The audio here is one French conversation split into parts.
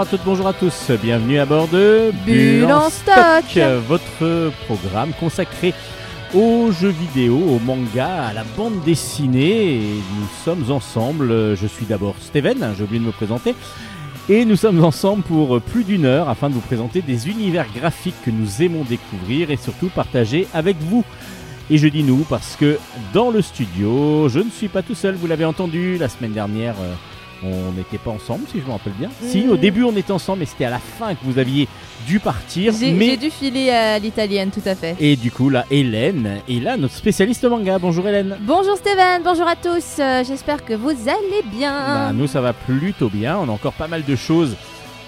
Bonjour à toutes, bonjour à tous, bienvenue à bord de Bulle en stock. votre programme consacré aux jeux vidéo, au manga, à la bande dessinée. Et nous sommes ensemble, je suis d'abord Steven, j'ai oublié de me présenter. Et nous sommes ensemble pour plus d'une heure afin de vous présenter des univers graphiques que nous aimons découvrir et surtout partager avec vous. Et je dis nous parce que dans le studio, je ne suis pas tout seul, vous l'avez entendu la semaine dernière. euh, on n'était pas ensemble, si je me rappelle bien. Si, au Mm. début on était ensemble, mais c'était à la fin que vous aviez dû partir. J'ai mais... j'ai dû filer à l'italienne, tout à fait. Et du coup, là, Hélène est là, notre spécialiste manga. Bonjour Hélène. Bonjour Steven, bonjour à tous, euh, j'espère que vous allez bien. Bah, nous, ça va plutôt bien. On a encore pas mal de choses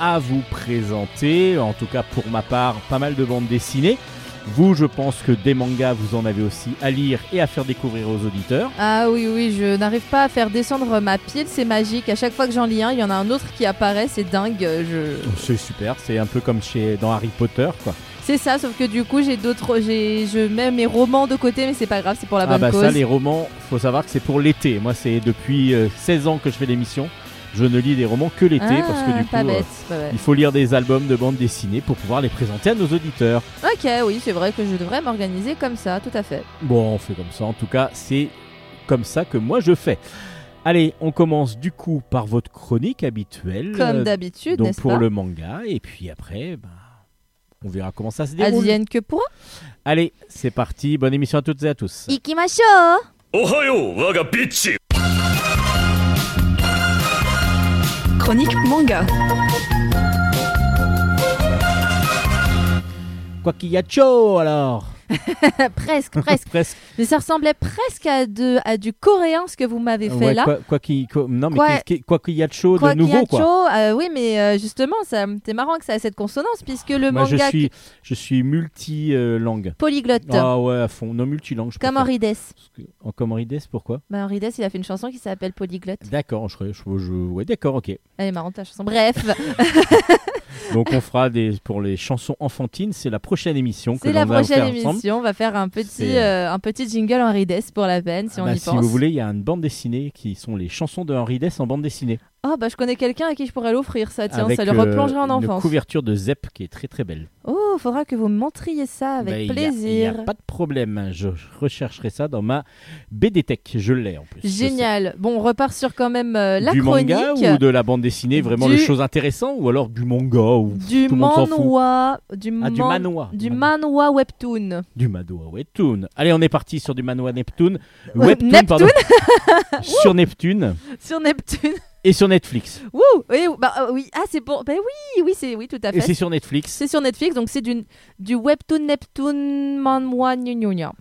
à vous présenter. En tout cas, pour ma part, pas mal de bandes dessinées. Vous, je pense que des mangas, vous en avez aussi à lire et à faire découvrir aux auditeurs. Ah oui, oui, je n'arrive pas à faire descendre ma pile, c'est magique. À chaque fois que j'en lis un, il y en a un autre qui apparaît, c'est dingue. Je... C'est super, c'est un peu comme chez dans Harry Potter, quoi. C'est ça, sauf que du coup, j'ai d'autres, j'ai, je mets mes romans de côté, mais c'est pas grave, c'est pour la ah bonne bah cause. ça, les romans, faut savoir que c'est pour l'été. Moi, c'est depuis euh, 16 ans que je fais l'émission je ne lis des romans que l'été parce que ah, du coup, euh, il faut lire des albums de bande dessinée pour pouvoir les présenter à nos auditeurs. Ok, oui, c'est vrai que je devrais m'organiser comme ça, tout à fait. Bon, on fait comme ça. En tout cas, c'est comme ça que moi je fais. Allez, on commence du coup par votre chronique habituelle. Comme euh, d'habitude, euh, Pour le manga, et puis après, ben, on verra comment ça se déroule. Advienne que pourra. Allez, c'est parti. Bonne émission à toutes et à tous. Ikimashou Ohayo, waga Manga. Quoi qu'il y a chaud alors Presque, presque. Presque. Mais ça ressemblait presque à, de, à du coréen ce que vous m'avez fait Ouais, là. quoi, quoi qu'il quoi- y a de chaud, de Quoi qu'il y nouveau a quoi. chaud, euh, oui, mais euh, justement, c'est marrant que ça ait cette consonance puisque le Moi, je manga suis, je suis multi-langue. polyglotte, Ah ouais, à fond. Non, multilangue. je comme. Henri Dess. En comme Henri Dess, pourquoi? Bah, Henri Dess, il a fait une chanson qui s'appelle Polyglotte. D'accord, je, je, je- ouais, d'accord, ok. Elle est marrante ta chanson. Bref, Donc on fera des pour les chansons enfantines, c'est la prochaine émission que c'est la l'on va prochaine faire ensemble. émission. On va faire un petit, C'est, euh, un petit jingle Henri Dess pour la peine si Ah on bah, y si pense. vous voulez, il y a une bande dessinée qui sont les chansons de Henri Dess en bande dessinée. Oh, bah je connais quelqu'un à qui je pourrais l'offrir ça. Tiens, avec ça le euh, replongerait en Une enfance. couverture de Zep qui est très très belle. Oh, faudra que vous me montriez ça avec Bah, il y a- plaisir. A, pas de problème, je rechercherai ça dans ma BD Tech, je l'ai en plus. Génial. Bon, on repart sur quand même euh, la du chronique. manga ou de la bande dessinée, vraiment Du- les choses intéressantes ou alors du manga ou du tout le monde s'en fout. manhwa, du, Ah, du man- du Man- manhwa webtoon. Du manhwa Webtoon. Allez, on est parti sur du manhwa Neptune. Webtoon, Neptune. pardon. sur Neptune sur Neptune. Et sur Netflix. Wouh oui, bah, euh, oui, ah c'est bon. Bah oui, oui, c'est oui, tout à Et c'est fait. sur Netflix. C'est sur Netflix, donc c'est du, du webtoon Neptune gna.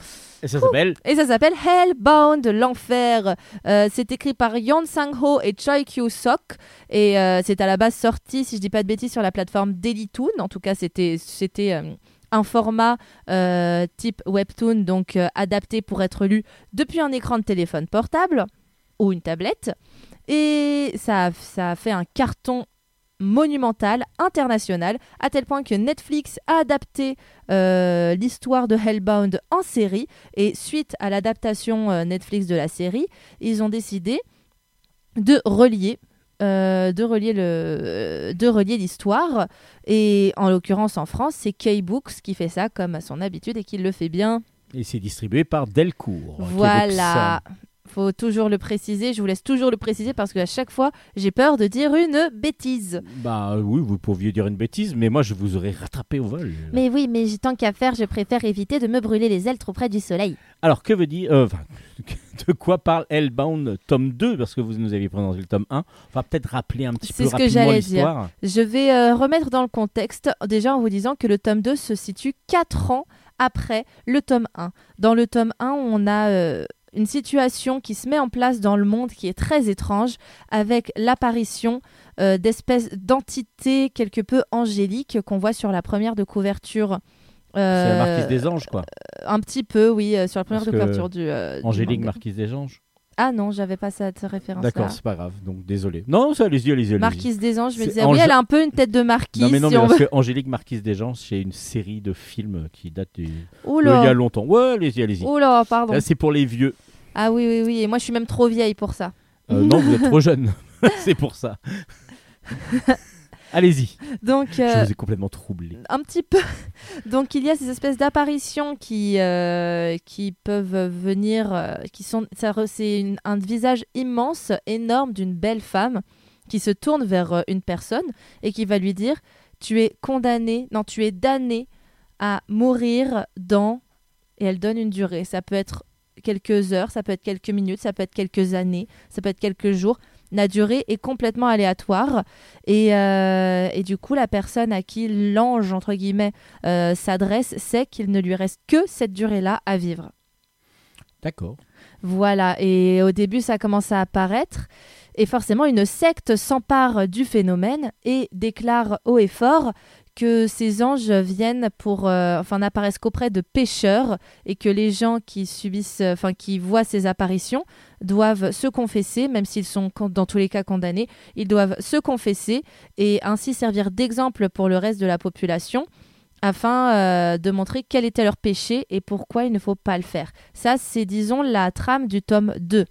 Et ça s'appelle Et ça s'appelle Hellbound, l'enfer. Euh, c'est écrit par Yon Sang-ho et Choi Kyu-sok. Et euh, c'est à la base sorti, si je dis pas de bêtises, sur la plateforme Dailytoon. En tout cas, c'était c'était un format type webtoon, donc adapté pour être lu depuis un écran de téléphone portable ou une tablette. Et ça, a- ça a fait un carton monumental, international, à tel point que Netflix a adapté euh, l'histoire de Hellbound en série. Et suite à l'adaptation euh, Netflix de la série, ils ont décidé de relier. euh, de relier le de relier l'histoire et en l'occurrence en France c'est K-Books qui fait ça comme à son habitude et qui le fait bien et c'est distribué par Delcourt. voilà faut toujours le préciser je vous laisse toujours le préciser parce qu'à chaque fois j'ai peur de dire une bêtise Bah oui, vous pourriez dire une bêtise, mais moi je vous aurais rattrapé au vol. mais oui mais tant qu'à faire je préfère éviter de me brûler les ailes trop près du soleil Alors que veut dire euh, de quoi parle Hellbound tome 2 parce que vous nous aviez présenté le tome 1. On va peut-être rappeler un petit C'est peu ce que j'allais dire. Je vais euh, remettre dans le contexte, déjà en vous disant que le tome 2 se situe 4 ans après le tome 1. Dans le tome 1, on a euh, une situation qui se met en place dans le monde qui est très étrange, avec l'apparition euh, d'espèces d'entités quelque peu angéliques qu'on voit sur la première de couverture. C'est la Euh, marquise des anges quoi. Un petit peu, oui, euh, sur la première Parce de couverture du. euh, du Angélique marquise des anges. Ah non, j'avais pas cette référence. D'accord, c'est pas grave. Donc désolé. Non, ça allez-y, allez-y. allez-y. Marquise des Anges, je me disais, oui, elle a un peu une tête de marquise. Non mais non, si mais parce veut. que Angélique Marquise des Anges, c'est une série de films qui date du... Il y a longtemps. Ouais, allez-y, allez-y. Oula, pardon. Là, c'est pour les vieux. Ah oui, oui, oui. Et moi, je suis même trop vieille pour ça. Euh, non, vous êtes trop jeune. c'est pour ça. Allez-y. Donc, Je euh, vous ai complètement troublé. un petit peu. Donc il y a ces espèces d'apparitions qui, euh, qui peuvent venir, euh, qui sont, c'est un visage immense, énorme d'une belle femme qui se tourne vers euh, une personne et qui va lui dire tu es condamné, non tu es damné à mourir dans et elle donne une durée. Ça peut être quelques heures, ça peut être quelques minutes, ça peut être quelques années, ça peut être quelques jours. La durée est complètement aléatoire et, euh, et du coup, la personne à qui l'ange, entre guillemets, euh, s'adresse sait qu'il ne lui reste que cette durée-là à vivre. D'accord. Voilà, et au début, ça commence à apparaître. Et forcément, une secte s'empare du phénomène et déclare haut et fort que ces anges viennent pour, euh, enfin, n'apparaissent qu'auprès de pécheurs et que les gens qui subissent, euh, enfin, qui voient ces apparitions doivent se confesser, même s'ils sont dans tous les cas condamnés, ils doivent se confesser et ainsi servir d'exemple pour le reste de la population afin euh, de montrer quel était leur péché et pourquoi il ne faut pas le faire. Ça, c'est, disons, la trame du tome 2.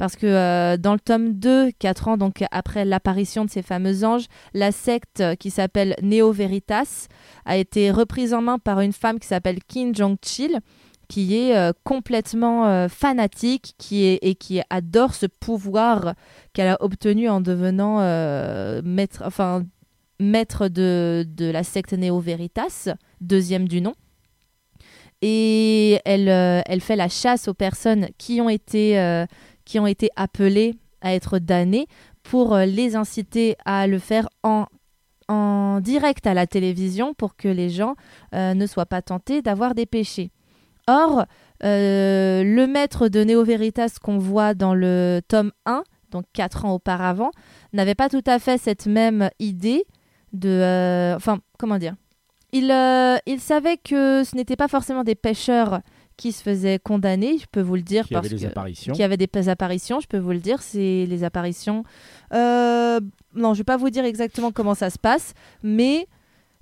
Parce que euh, dans le tome 2, 4 ans donc après l'apparition de ces fameux anges, la secte qui s'appelle Neo Veritas a été reprise en main par une femme qui s'appelle Kim Jong-chil, qui est euh, complètement euh, fanatique qui est, et qui adore ce pouvoir qu'elle a obtenu en devenant maître, enfin, maître de, de la secte Neo Veritas, deuxième du nom. Et elle, elle fait la chasse aux personnes qui ont été, qui ont été appelées à être damnées pour euh, les inciter à le faire en, en direct à la télévision pour que les gens euh, ne soient pas tentés d'avoir des péchés. Or, euh, le maître de Neo Veritas qu'on voit dans le tome 1, donc 4 ans auparavant, n'avait pas tout à fait cette même idée de... enfin, comment dire? Il, il savait que ce n'était pas forcément des pêcheurs qui se faisaient condamner, je peux vous le dire, Qui parce avait des apparitions. qui avait des apparitions, je peux vous le dire, c'est les apparitions. Euh, non, je vais pas vous dire exactement comment ça se passe, mais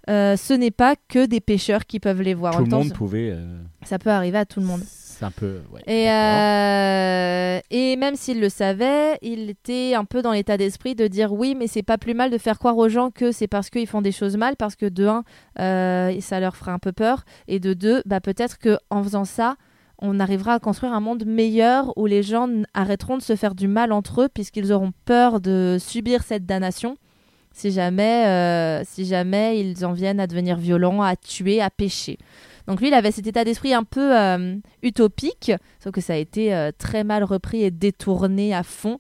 euh, ce n'est pas que des pêcheurs qui peuvent les voir. En Tout le temps, monde pouvait. euh, ça peut arriver à tout le monde. C'est un peu. ouais, Et, euh, et même s'il le savait, il était un peu dans l'état d'esprit de dire oui, mais c'est pas plus mal de faire croire aux gens que c'est parce qu'ils font des choses mal, parce que de un, euh, ça leur fera un peu peur, et de deux, bah, peut-être que en faisant ça, on arrivera à construire un monde meilleur où les gens arrêteront de se faire du mal entre eux puisqu'ils auront peur de subir cette damnation. Si jamais, euh, si jamais ils en viennent à devenir violents, à tuer, à pécher. Donc lui, il avait cet état d'esprit un peu euh, utopique, sauf que ça a été euh, très mal repris et détourné à fond.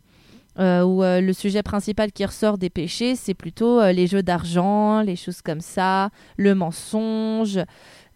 euh, où le sujet principal qui ressort des péchés, c'est plutôt les jeux d'argent, les choses comme ça, le mensonge,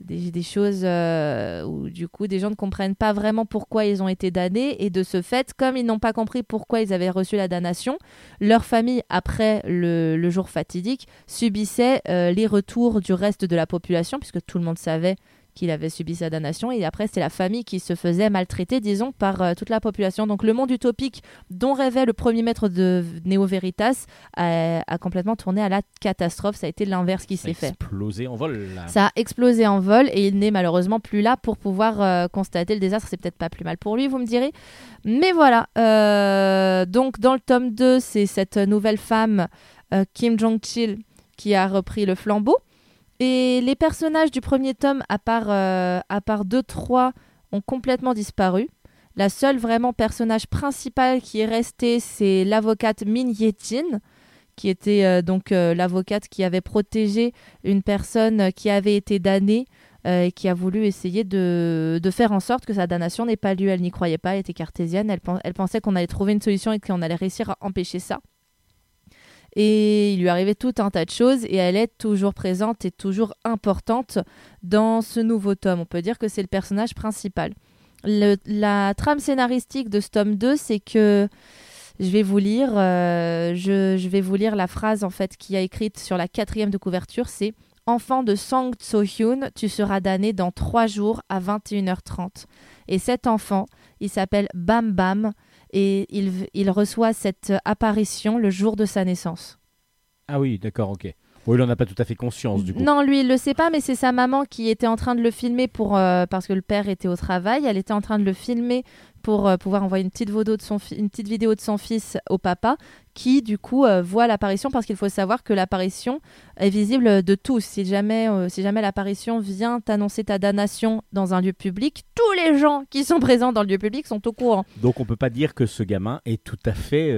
des, choses où du coup des gens ne comprennent pas vraiment pourquoi ils ont été damnés et de ce fait, comme ils n'ont pas compris pourquoi ils avaient reçu la damnation, leur famille, après le, jour fatidique, subissait les retours du reste de la population, puisque tout le monde savait qu'il avait subi sa damnation, et après c'est la famille qui se faisait maltraiter, disons, par euh, toute la population. Donc le monde utopique dont rêvait le premier maître de Neo Veritas a, a complètement tourné à la catastrophe, ça a été l'inverse qui Ça a s'est fait. explosé en vol. là. Ça a explosé en vol et il n'est malheureusement plus là pour pouvoir euh, constater le désastre. C'est peut-être pas plus mal pour lui, vous me direz. Mais voilà. euh, donc, dans le tome 2, c'est cette nouvelle femme, Kim Jong-chil, qui a repris le flambeau. Et les personnages du premier tome, à part, euh, à part deux, trois, ont complètement disparu. La seule vraiment personnage principal qui est resté, c'est l'avocate Min Ye-jin, qui était euh, donc euh, l'avocate qui avait protégé une personne qui avait été damnée et qui a voulu essayer de, faire en sorte que sa damnation n'ait pas lieu. Elle n'y croyait pas, elle était cartésienne, elle pensait qu'on allait trouver une solution et qu'on allait réussir à empêcher ça. Et il lui arrivait tout un tas de choses et elle est toujours présente et toujours importante dans ce nouveau tome. On peut dire que c'est le personnage principal. La trame scénaristique de ce tome 2, c'est que je vais vous lire, euh, je vais vous lire la phrase en fait qui a écrite sur la quatrième de couverture, c'est Enfant de Sang So-hyun, tu seras damné dans trois jours à 21h30. Et cet enfant, il s'appelle Bam Bam et il, reçoit cette apparition le jour de sa naissance. Ah oui, d'accord, ok. Oui, il en a pas tout à fait conscience du coup. Non, lui, il le sait pas, mais c'est sa maman qui était en train de le filmer pour euh, parce que le père était au travail. Elle était en train de le filmer pour euh, pouvoir envoyer une petite, vidéo de son une petite vidéo de son fils au papa qui du coup euh, voit l'apparition parce qu'il faut savoir que l'apparition est visible de tous. Si jamais, si jamais l'apparition vient t'annoncer ta damnation dans un lieu public, tous les gens qui sont présents dans le lieu public sont au courant. Donc on peut pas dire que ce gamin est tout à fait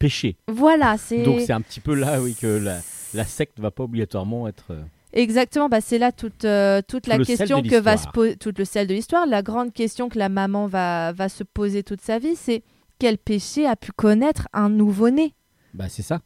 péché. Voilà, c'est... Donc c'est un petit peu là oui que la, la secte va pas obligatoirement être. euh, Exactement, bah c'est là toute, euh, toute Tout la question que va se poser, tout le sel de l'histoire, la grande question que la maman va, va se poser toute sa vie, c'est quel péché a pu connaître un nouveau-né? Bah c'est ça.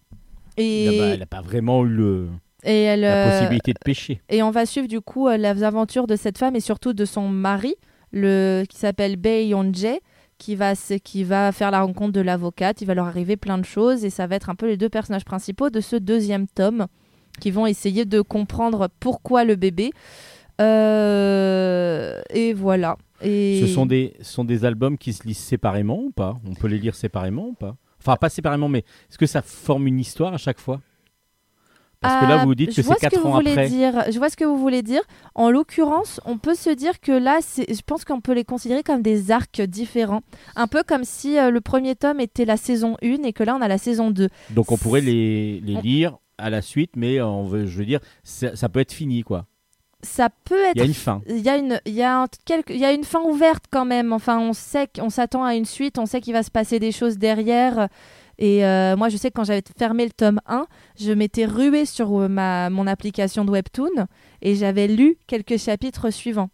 et, Là, bah, elle n'a pas vraiment eu le- et elle, la euh, possibilité de pécher. et on va suivre du coup les aventures de cette femme et surtout de son mari, le, qui s'appelle Yeon-jae, qui va, faire la rencontre de l'avocate. Il va leur arriver plein de choses et ça va être un peu les deux personnages principaux de ce deuxième tome qui vont essayer de comprendre pourquoi le bébé. Euh, et voilà. Ce sont des, sont des albums qui se lisent séparément ou pas? On peut les lire séparément ou pas? Enfin, pas séparément, mais est-ce que ça forme une histoire à chaque fois? Parce que là, Ah, vous dites que je vois c'est ce que 4 vous ans voulez après. Dire. Je vois ce que vous voulez dire. En l'occurrence, on peut se dire que là, je pense qu'on peut les considérer comme des arcs différents. Un peu comme si euh, le premier tome était la saison 1 et que là, on a la saison 2. Donc on pourrait les, les On- lire à la suite, mais on veut, je veux dire, ça, ça peut être fini, quoi. Ça peut être. Il y a une fin. Il y a une, il y a un- quelque- il y a une fin ouverte quand même. Enfin, on sait qu'on s'attend à une suite, on sait qu'il va se passer des choses derrière. Et euh, moi, je sais que quand j'avais fermé le tome 1, je m'étais ruée sur euh, ma, mon application de Webtoon et j'avais lu quelques chapitres suivants.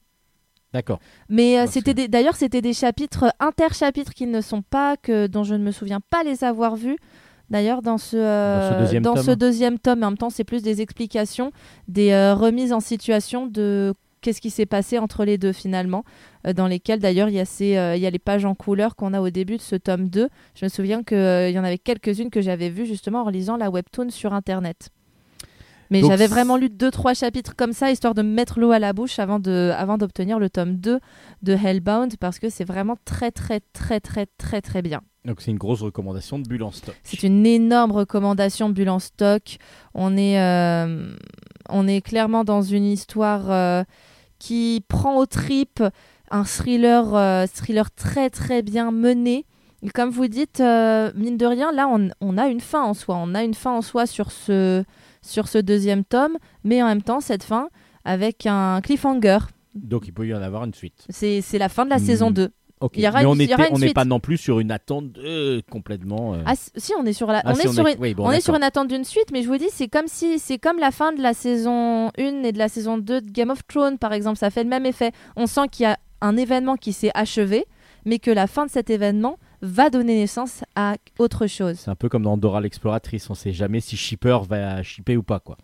D'accord. Mais euh, c'était des- d'ailleurs c'était des chapitres interchapitres qui ne sont pas que dont je ne me souviens pas les avoir vus. D'ailleurs dans ce euh, Dans ce deuxième tome. ce deuxième tome, en même temps c'est plus des explications, des euh, remises en situation de qu'est-ce qui s'est passé entre les deux finalement, euh, dans lesquelles d'ailleurs il y a ces, euh, y a les pages en couleur qu'on a au début de ce tome 2. Je me souviens qu'il y en avait quelques-unes que j'avais vues justement en lisant la webtoon sur internet. Mais j'avais vraiment lu deux trois chapitres comme ça histoire de me mettre l'eau à la bouche avant de avant d'obtenir le tome 2 de Hellbound parce que c'est vraiment très très très très très très bien. Donc c'est une grosse recommandation de Bulle en stock. C'est une énorme recommandation Bulle en stock. On est euh, on est clairement dans une histoire euh, qui prend aux tripes un thriller euh, thriller très très bien mené. Et comme vous dites, euh, mine de rien, là, on, on a une fin en soi. On a une fin en soi sur ce, sur ce deuxième tome, mais en même temps, cette fin avec un cliffhanger. Donc il peut y en avoir une suite. C'est c'est la fin de la Hmm. saison 2. Ok. Il y aura mais une- on il y aura était- une on n'est suite. pas non plus sur une attente euh, complètement. euh, Ah, si, on est sur la, ah, on si, est sur une, oui, bon, on est sur une attente d'une suite, mais je vous dis, c'est comme si c'est comme la fin de la saison 1 et de la saison 2 de Game of Thrones, par exemple. Ça fait le même effet. On sent qu'il y a un événement qui s'est achevé, mais que la fin de cet événement va donner naissance à autre chose. C'est un peu comme dans Dora l'exploratrice. On sait jamais si Shipper va shipper ou pas, quoi.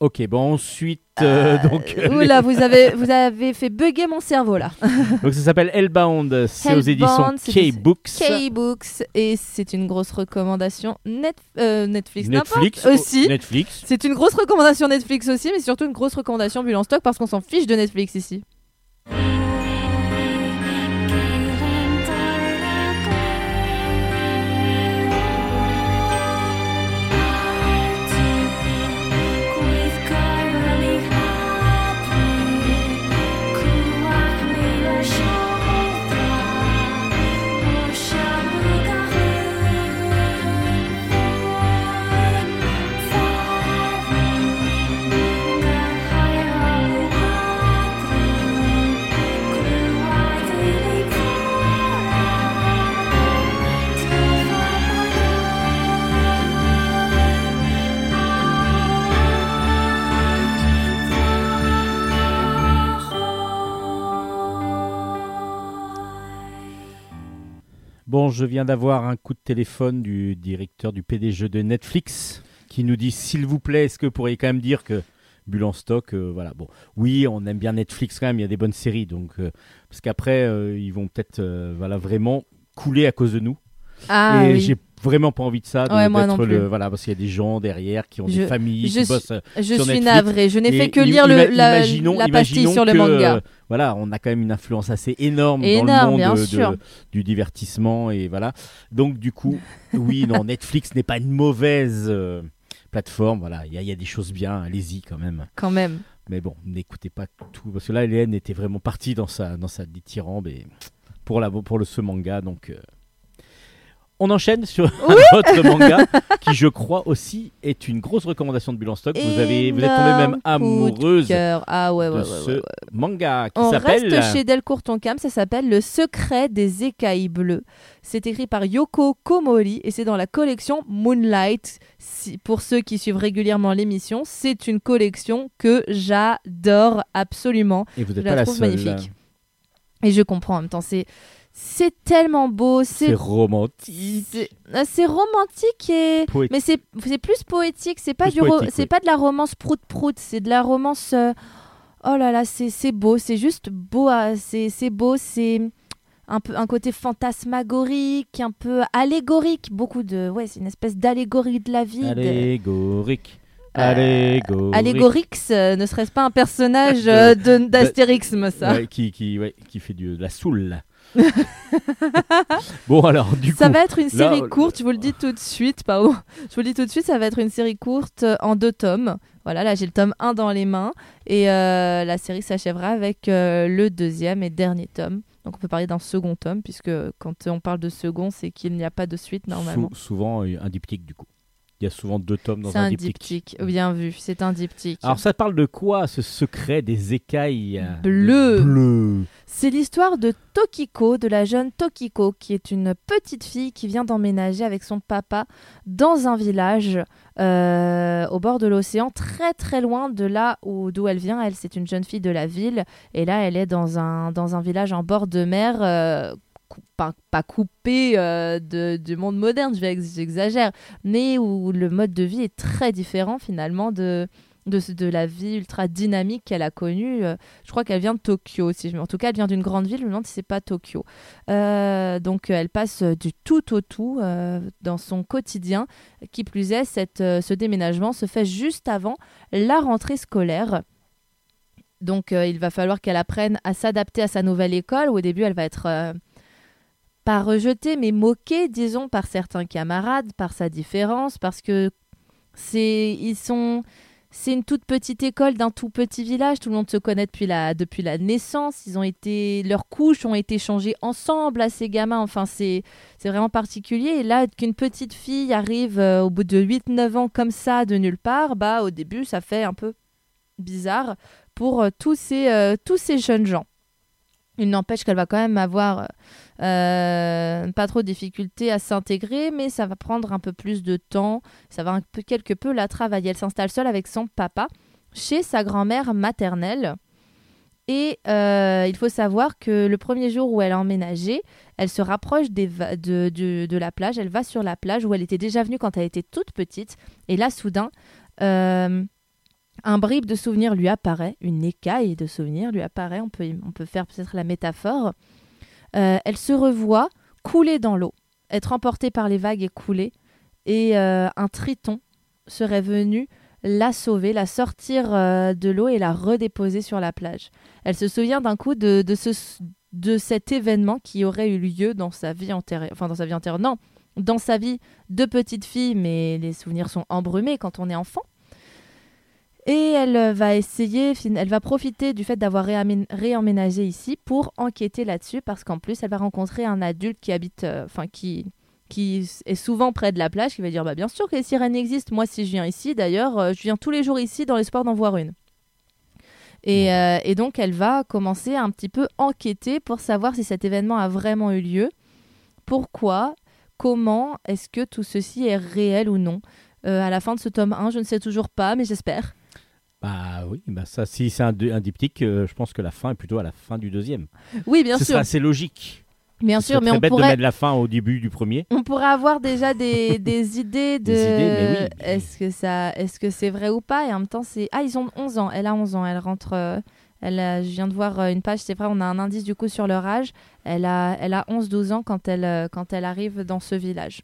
Ok, bon ensuite, euh, donc, euh, Oula, vous avez, vous avez fait bugger mon cerveau là. donc ça s'appelle Hellbound, c'est aux éditions K-Books. K-Books, et c'est une grosse recommandation Net, euh, Netflix, Netflix aussi. Netflix. C'est une grosse recommandation Netflix aussi, mais surtout une grosse recommandation Bulle en stock parce qu'on s'en fiche de Netflix ici. Bon, je viens d'avoir un coup de téléphone du directeur du PDG de Netflix qui nous dit s'il vous plaît, est-ce que vous pourriez quand même dire que Bulle en stock, euh, voilà. Bon, oui, on aime bien Netflix quand même, il y a des bonnes séries, donc euh, parce qu'après euh, ils vont peut-être, voilà, vraiment couler à cause de nous. Ah et oui. j'ai vraiment pas envie de ça, de, Ouais, moi le- voilà, parce qu'il y a des gens derrière qui ont Je- des familles, je qui suis- bossent. euh, Je sur suis Netflix. navrée, je n'ai fait que lire le, la, la pastille sur le manga. euh, voilà, on a quand même une influence assez énorme, dans le monde bien de- sûr. de- du divertissement et voilà. Donc du coup, oui, non, Netflix n'est pas une mauvaise euh, plateforme. Voilà, il y, a- il y a des choses bien, allez-y quand même. Quand même. Mais bon, n'écoutez pas tout parce que là, Hélène était vraiment partie dans sa dans sa dithyrambe et pour, la, pour le, ce manga. Donc, euh, on enchaîne sur un autre manga qui, je crois aussi, est une grosse recommandation de Bulle en stock. Vous, avez, vous êtes tombé même de amoureuse. Ah ouais, ouais, de ouais, ce manga qui On reste chez Delcourt Tonkam, ça s'appelle Le secret des écailles bleues. C'est écrit par Yoko Komori et c'est dans la collection Moonlight. Si- pour ceux qui suivent régulièrement l'émission, c'est une collection que j'adore absolument. Et vous Je n'êtes la pas la seule. magnifique. Et je comprends en même temps. C'est, c'est tellement beau. C'est romantique. c'est, euh, c'est romantique et. Mais c'est, plus poétique. C'est pas, du c'est oui. pas de la romance prout-prout. C'est de la romance. euh, Oh là là, c'est, beau. C'est juste beau. à- C'est, beau. C'est un, peu, un côté fantasmagorique, un peu allégorique. Beaucoup de. Ouais, c'est une espèce d'allégorie de la vie. Allégorique. Euh, Allégorique. Allégorix, euh, ne serait-ce pas un personnage euh, de, d'Astérixme, ça Ouais, qui, qui, ouais, qui fait du, de la soule. bon, alors, du Ça coup. va être une série courte, je vous le dis tout de suite, pardon. Je vous le dis tout de suite, ça va être une série courte euh, en deux tomes. Voilà, là j'ai le tome 1 dans les mains et euh, la série s'achèvera avec euh, le deuxième et dernier tome. Donc on peut parler d'un second tome puisque quand on parle de second, c'est qu'il n'y a pas de suite normalement. sou- souvent un diptyque, du coup. Il y a souvent deux tomes dans C'est un, un diptyque. diptyque, bien vu, c'est un diptyque. Alors, ça parle de quoi, ce secret des écailles? Bleues. bleues C'est l'histoire de Tokiko, de la jeune Tokiko, qui est une petite fille qui vient d'emménager avec son papa dans un village euh, au bord de l'océan, très très loin de là où d'où elle vient. Elle, c'est une jeune fille de la ville, et là, elle est dans un, dans un village en bord de mer. euh, pas, pas coupé euh, de, du monde moderne, j'exagère, mais où le mode de vie est très différent finalement de, de, de la vie ultra dynamique qu'elle a connue. euh, je crois qu'elle vient de Tokyo. Si je... En tout cas, elle vient d'une grande ville. Je me demande si c'est pas Tokyo. Euh, donc, elle passe du tout au tout dans son quotidien. Qui plus est, cette, ce déménagement se fait juste avant la rentrée scolaire. Donc, il va falloir qu'elle apprenne à s'adapter à sa nouvelle école. Où au début, elle va être pas rejetée, mais moquée, disons, par certains camarades, par sa différence, parce que c'est ils sont c'est une toute petite école d'un tout petit village. Tout le monde se connaît depuis la, depuis la naissance. Ils ont été, leurs couches ont été changées ensemble à ces gamins. Enfin, c'est, c'est vraiment particulier. Et là, qu'une petite fille arrive euh, au bout de 8-9 ans comme ça, de nulle part, bah, au début, ça fait un peu bizarre pour euh, tous, ces, euh, tous ces jeunes gens. Il n'empêche qu'elle va quand même avoir euh, pas trop de difficultés à s'intégrer, mais ça va prendre un peu plus de temps. Ça va quelque peu la travailler. Elle s'installe seule avec son papa chez sa grand-mère maternelle. Et euh, il faut savoir que le premier jour où elle a emménagé, elle se rapproche de la plage. Elle va sur la plage où elle était déjà venue quand elle était toute petite. Et là, soudain, euh, un bribe de souvenir lui apparaît, une écaille de souvenir lui apparaît. On peut, faire peut-être la métaphore. Euh, elle se revoit couler dans l'eau, être emportée par les vagues et couler. Et euh, un triton serait venu la sauver, la sortir euh, de l'eau et la redéposer sur la plage. Elle se souvient d'un coup de, de, ce, de cet événement qui aurait eu lieu dans sa vie antérieure. Enfin, dans sa vie antérieure, non. Dans sa vie de petite fille, mais les souvenirs sont embrumés quand on est enfant. Et elle euh, va essayer, elle va profiter du fait d'avoir réemménagé ici pour enquêter là-dessus, parce qu'en plus, elle va rencontrer un adulte qui habite, euh, enfin qui, qui est souvent près de la plage, qui va dire bah bien sûr que les sirènes existent. Moi, si je viens ici, d'ailleurs, euh, je viens tous les jours ici dans l'espoir d'en voir une. Et, euh, et donc, elle va commencer à un petit peu enquêter pour savoir si cet événement a vraiment eu lieu, pourquoi, comment, est-ce que tout ceci est réel ou non? Euh, à la fin de ce tome 1, je ne sais toujours pas, mais j'espère. Bah oui, bah ça, si c'est un, diptyque, euh, je pense que la fin est plutôt à la fin du deuxième. Oui, bien Ce sûr, serait assez logique. bien sûr, mais on bête de mettre la fin au début du premier. on pourrait avoir déjà des, des idées de Des idées, mais oui, est-ce que ça est-ce que c'est vrai ou pas? Et en même temps c'est ah ils ont 11 ans elle a 11 ans elle rentre euh, elle a- je viens de voir euh, une page c'est vrai on a un indice du coup sur leur âge elle a elle a 11 12 ans quand elle quand elle arrive dans ce village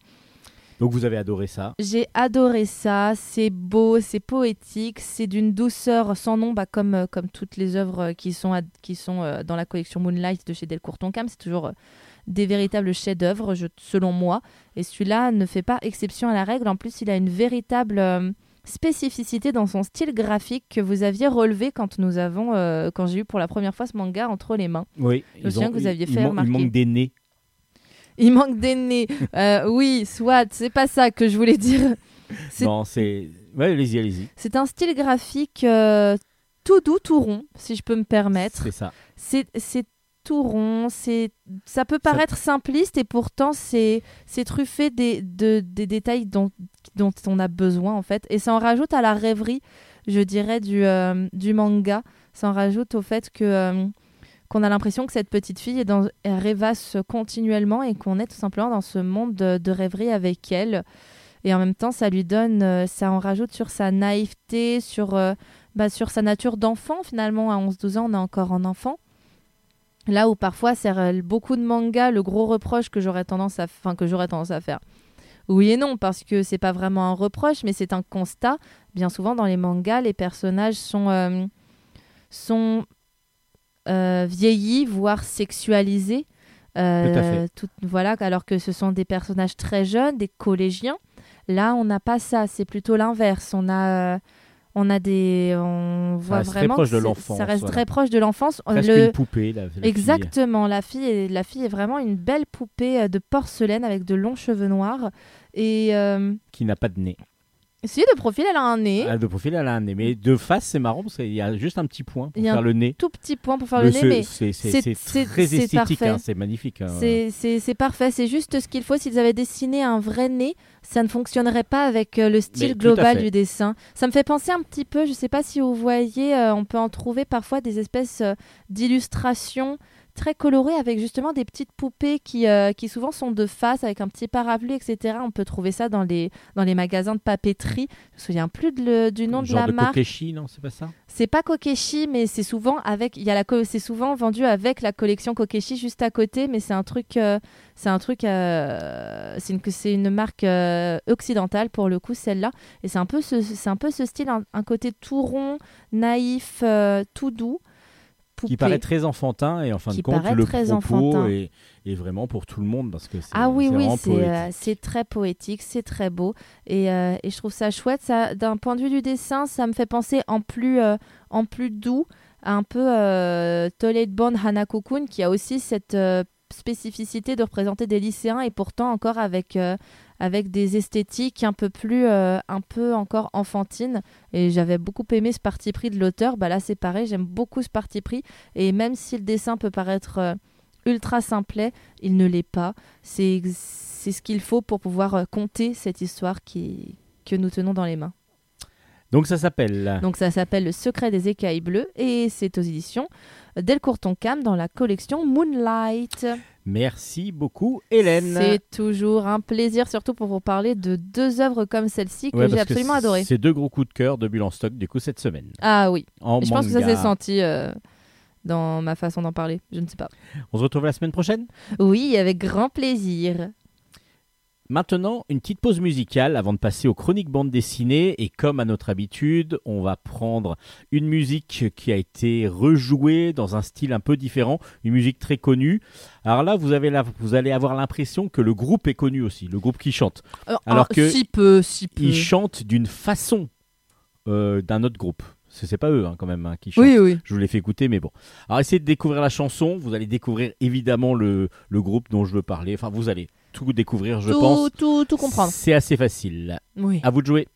Donc vous avez adoré ça. j'ai adoré ça c'est beau c'est poétique c'est d'une douceur sans nom bah, comme euh, comme toutes les œuvres euh, qui sont qui sont euh, dans la collection Moonlight de chez Delcourt Tonkam c'est toujours des véritables chefs-d'œuvre, je- selon moi. Et celui-là ne fait pas exception à la règle. En plus, il a une véritable, euh, spécificité dans son style graphique que vous aviez relevé quand nous avons, euh, quand j'ai eu pour la première fois ce manga entre les mains. Oui, me souviens que vous aviez fait remarquer. Il manque des nez. Il manque des nez. Euh, oui, soit, c'est pas ça que je voulais dire. Non, c'est. Ouais, allez-y, allez-y. C'est un style graphique euh, tout doux, tout rond, si je peux me permettre. C'est ça. C'est tout rond, c'est ça peut paraître simpliste et pourtant c'est c'est truffé des, de, des détails dont, dont on a besoin en fait. Et ça en rajoute à la rêverie, je dirais, du, euh, du manga. Ça en rajoute au fait que qu'on a l'impression que cette petite fille est dans, elle rêvasse continuellement et qu'on est tout simplement dans ce monde de, rêverie avec elle. Et en même temps, ça lui donne, euh, ça en rajoute sur sa naïveté, sur, euh, bah, sur sa nature d'enfant finalement. À 11-12 ans, on est encore en enfant. Là où parfois, c'est beaucoup de mangas, le gros reproche que j'aurais tendance à, tendance à faire. Oui et non, parce que c'est pas vraiment un reproche, mais c'est un constat. Bien souvent, dans les mangas, les personnages sont, euh, sont vieillis, voire sexualisés. Euh, Tout voilà, alors que ce sont des personnages très jeunes, des collégiens. Là, on n'a pas ça, c'est plutôt l'inverse. On a, euh, on a des, on voit très vraiment proche que de Ça reste voilà. très proche de l'enfance. Le- une poupée, la, la fille. Exactement, la fille, est, la fille est vraiment une belle poupée euh, de porcelaine avec de longs cheveux noirs. Et euh, Qui n'a pas de nez. Si de profil, elle a un nez, Ah, de profil, elle a un nez. Mais de face, c'est marrant parce qu'il y a juste un petit point pour Il y a faire le nez. tout petit point pour faire le nez, c'est- mais très esthétique, hein, c'est magnifique. hein. c'est- parfait. C'est juste ce qu'il faut. S'ils avaient dessiné un vrai nez, ça ne fonctionnerait pas avec euh, le style Mais global du dessin. Ça me fait penser un petit peu, je ne sais pas si vous voyez, euh, on peut en trouver parfois des espèces euh, d'illustrations très colorées avec justement des petites poupées qui, euh, qui souvent sont de face avec un petit parapluie, etc. On peut trouver ça dans les, dans les magasins de papeterie. Je me souviens plus de le- du nom de Genre la de marque. Kokeshi, non, c'est pas ça? C'est pas Kokeshi, mais c'est souvent avec. Il y a la c'est souvent vendu avec la collection Kokeshi juste à côté, mais c'est un truc. euh, c'est un truc. euh, c'est une c'est une marque occidentale pour le coup celle-là, et c'est un peu ce c'est un peu ce style, un, un côté tout rond, naïf, tout doux. Qui paraît très enfantin et en fin Qui de compte, le très propos est, est vraiment pour tout le monde parce que c'est Ah oui, oui, c'est euh, c'est très poétique, c'est très beau. Et, euh, et je trouve ça chouette. Ça, D'un point de vue du dessin, ça me fait penser en plus, euh, en plus doux à un peu Toilet Bond Hanako-kun, qui a aussi cette spécificité de représenter des lycéens et pourtant encore avec, euh, avec des esthétiques un peu plus, euh, un peu encore enfantines. Et j'avais beaucoup aimé ce parti pris de l'auteur. Bah là, c'est pareil, j'aime beaucoup ce parti pris. Et même si le dessin peut paraître euh, ultra simplet, il ne l'est pas. C'est ce qu'il faut pour pouvoir conter cette histoire qui, que nous tenons dans les mains. Donc ça s'appelle. Donc ça s'appelle Le secret des écailles bleues et c'est aux éditions Delcourt Cam dans la collection Moonlight. Merci beaucoup, Hélène. C'est toujours un plaisir, surtout pour vous parler de deux œuvres comme celle-ci que Ouais, j'ai absolument adorées. C'est deux gros coups de cœur de Bulle en stock du coup cette semaine. Ah oui, En je pense que ça s'est senti euh, dans ma façon d'en parler, je ne sais pas. On se retrouve la semaine prochaine? Oui, avec grand plaisir. Maintenant, une petite pause musicale avant de passer aux chroniques bande dessinée. Et comme à notre habitude, on va prendre une musique qui a été rejouée dans un style un peu différent, une musique très connue. Alors là, vous, avez la- vous allez avoir l'impression que le groupe est connu aussi, le groupe qui chante. Euh, Alors ah, que si peu, si peu. Ils chantent d'une façon euh, d'un autre groupe. C'est c'est pas eux hein, quand même hein, qui chantent. Oui, oui. Je vous l'ai fait écouter, mais bon. Alors essayez de découvrir la chanson. Vous allez découvrir évidemment le, le groupe dont je veux parler. Enfin, vous allez tout découvrir, je tout, pense. tout, tout comprendre. C'est assez facile. Oui. À vous de jouer.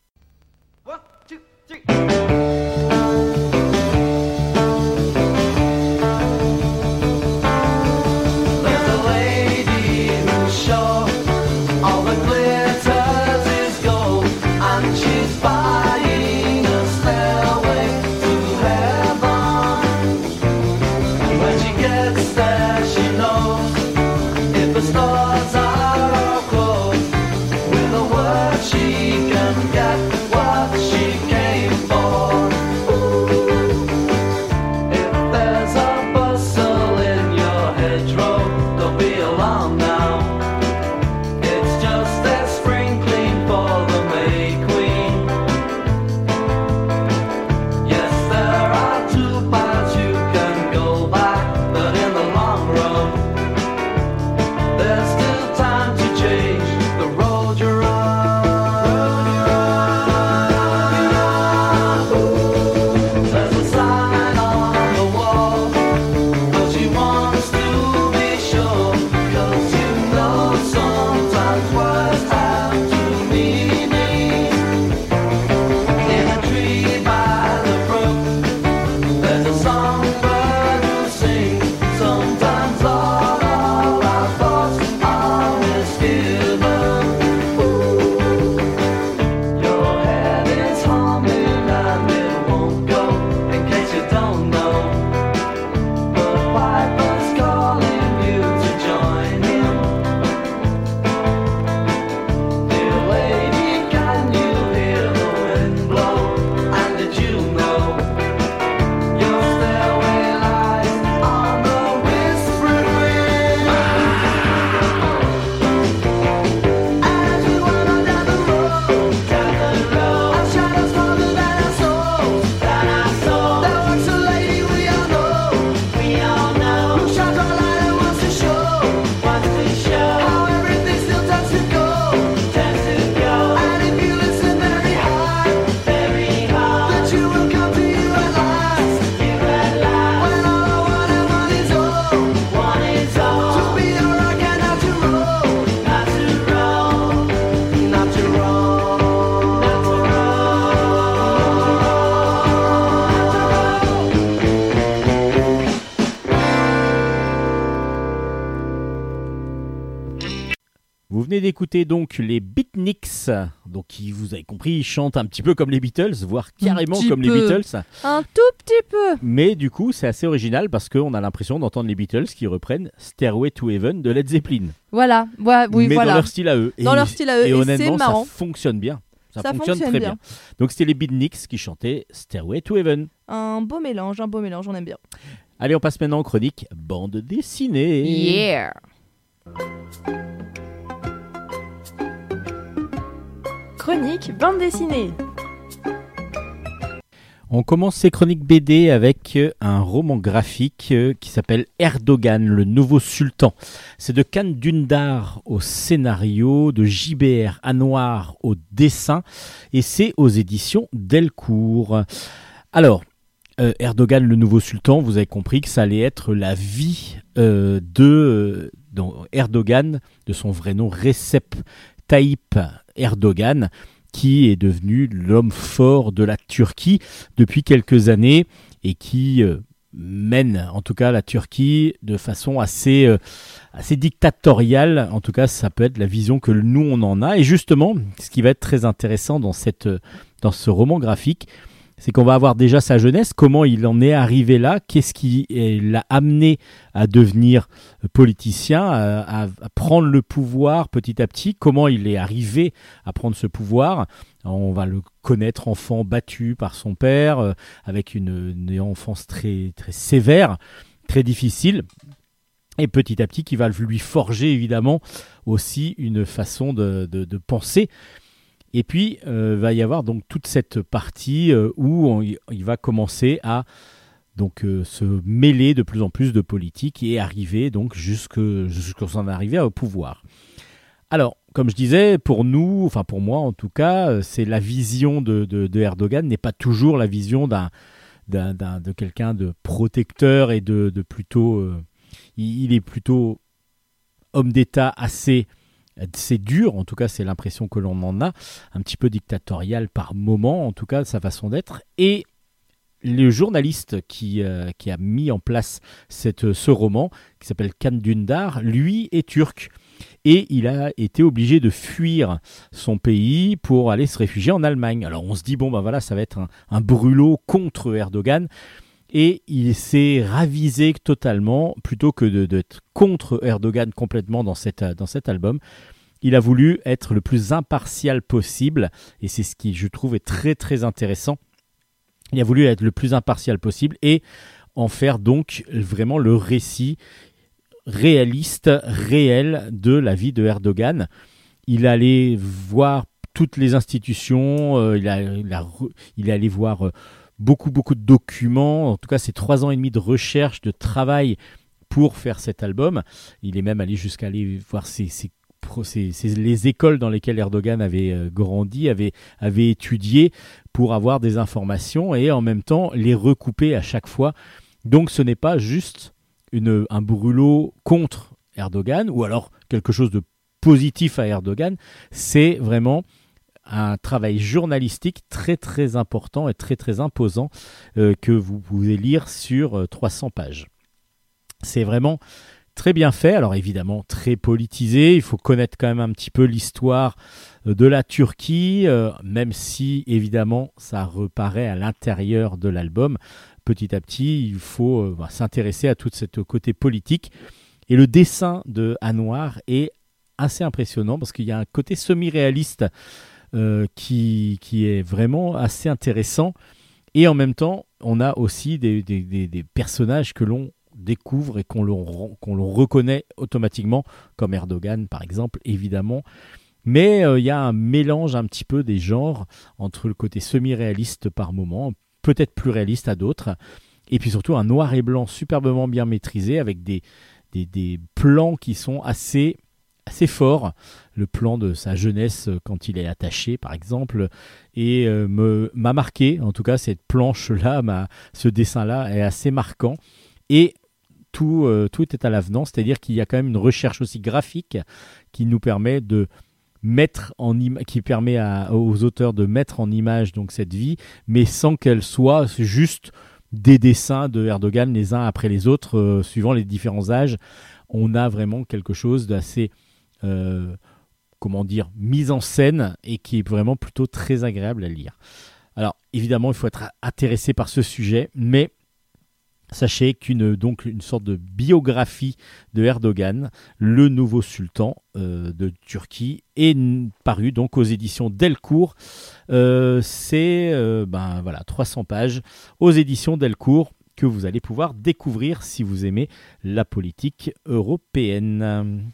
D'écouter donc les Beatniks, donc qui, vous avez compris, ils chantent un petit peu comme les Beatles, voire carrément comme les. Beatles. Un tout petit peu. Mais du coup, c'est assez original parce qu'on a l'impression d'entendre les Beatles qui reprennent Stairway to Heaven de Led Zeppelin. Voilà. Ouais, oui, mais voilà. dans leur style à eux. Dans et, leur style à eux, Et, et honnêtement, marrant. ça fonctionne bien. Ça, Ça fonctionne, fonctionne très bien. bien. Donc c'était les Beatniks qui chantaient Stairway to Heaven. Un beau mélange, un beau mélange, on aime bien. Allez, on passe maintenant en chronique bande dessinée. Yeah. Bande dessinée. On commence ces chroniques BD avec euh, un roman graphique euh, qui s'appelle Erdogan, le nouveau sultan. C'est de Khan Dündar au scénario, de JBR Anwar au dessin, et c'est aux éditions Delcourt. Alors, euh, Erdogan, le nouveau sultan, vous avez compris que ça allait être la vie de Erdogan, de son vrai nom Recep Tayyip Erdogan, qui est devenu l'homme fort de la Turquie depuis quelques années et qui euh, mène en tout cas la Turquie de façon assez, euh, assez dictatoriale. En tout cas, ça peut être la vision que nous on en a. Et justement, ce qui va être très intéressant dans, cette, euh, dans ce roman graphique, c'est qu'on va avoir déjà sa jeunesse, comment il en est arrivé là, qu'est-ce qui eh, l'a amené à devenir politicien, à, à- à prendre le pouvoir petit à petit, comment il est arrivé à prendre ce pouvoir? On va le connaître enfant battu par son père, euh, avec une, une enfance très, très sévère, très difficile. Et petit à petit, qui va lui forger évidemment aussi une façon de, de- de penser. Et puis, euh, va y avoir donc toute cette partie euh, où il va commencer à donc euh, se mêler de plus en plus de politique et arriver donc jusqu'à son arrivée au pouvoir. Alors, comme je disais, pour nous, enfin pour moi en tout cas, euh, c'est la vision de, Erdogan n'est pas toujours la vision d'un, de quelqu'un de protecteur et de, plutôt, il est plutôt homme d'État assez, assez dur, en tout cas c'est l'impression que l'on en a, un petit peu dictatorial par moment, en tout cas sa façon d'être, et le journaliste qui, euh, a mis en place cette, ce roman, qui s'appelle Khan Dündar, lui est turc. Et il a été obligé de fuir son pays pour aller se réfugier en Allemagne. Alors on se dit, bon ben voilà, ça va être un, un brûlot contre Erdogan. Et il s'est ravisé totalement, plutôt que d'être contre Erdogan complètement dans, cette, dans cet album. Il a voulu être le plus impartial possible, et c'est ce qui, je trouve, est très très intéressant. Il a voulu être le plus impartial possible et en faire donc vraiment le récit réaliste, réel de la vie de Erdogan. Il allait voir toutes les institutions, euh, il, a, il est allé voir euh, beaucoup, beaucoup de documents, en tout cas c'est trois ans et demi de recherche, de travail pour faire cet album. Il est même allé jusqu'à aller voir les écoles dans lesquelles Erdogan avait euh, grandi, avait, étudié pour avoir des informations et en même temps les recouper à chaque fois. Donc ce n'est pas juste un brûlot contre Erdogan ou alors quelque chose de positif à Erdogan, c'est vraiment un travail journalistique très très important et très très imposant euh, que vous pouvez lire sur euh, 300 pages. C'est vraiment très bien fait, alors évidemment très politisé, il faut connaître quand même un petit peu l'histoire euh, de la Turquie, euh, même si évidemment ça reparaît à l'intérieur de l'album. Petit à petit, il faut euh, bah, s'intéresser à tout ce côté politique. Et le dessin de Anwar est assez impressionnant parce qu'il y a un côté semi-réaliste euh, qui, qui est vraiment assez intéressant. Et en même temps, on a aussi des, des- personnages que l'on découvre et qu'on reconnaît automatiquement, comme Erdogan par exemple, évidemment. Mais euh, il y a un mélange un petit peu des genres entre le côté semi-réaliste par moment, peut-être plus réaliste à d'autres, et puis surtout un noir et blanc superbement bien maîtrisé avec des, des, des plans qui sont assez, assez forts. Le plan de sa jeunesse euh, quand il est attaché, par exemple, et euh, m'a marqué. En tout cas, cette planche-là, ce dessin-là est assez marquant. Et tout, euh, tout est à l'avenant, c'est-à-dire qu'il y a quand même une recherche aussi graphique qui nous permet de mettre en qui permet aux auteurs de mettre en image donc cette vie, mais sans qu'elle soit juste des dessins de Erdogan les uns après les autres, suivant les différents âges. On a vraiment quelque chose d'assez comment dire, mise en scène et qui est vraiment plutôt très agréable à lire. Alors évidemment, il faut être intéressé par ce sujet, mais sachez qu'une donc une sorte de biographie de Erdogan, le nouveau sultan euh, de Turquie, est parue donc aux éditions Delcourt. Euh, C'est euh, ben voilà 300 pages aux éditions Delcourt que vous allez pouvoir découvrir si vous aimez la politique européenne.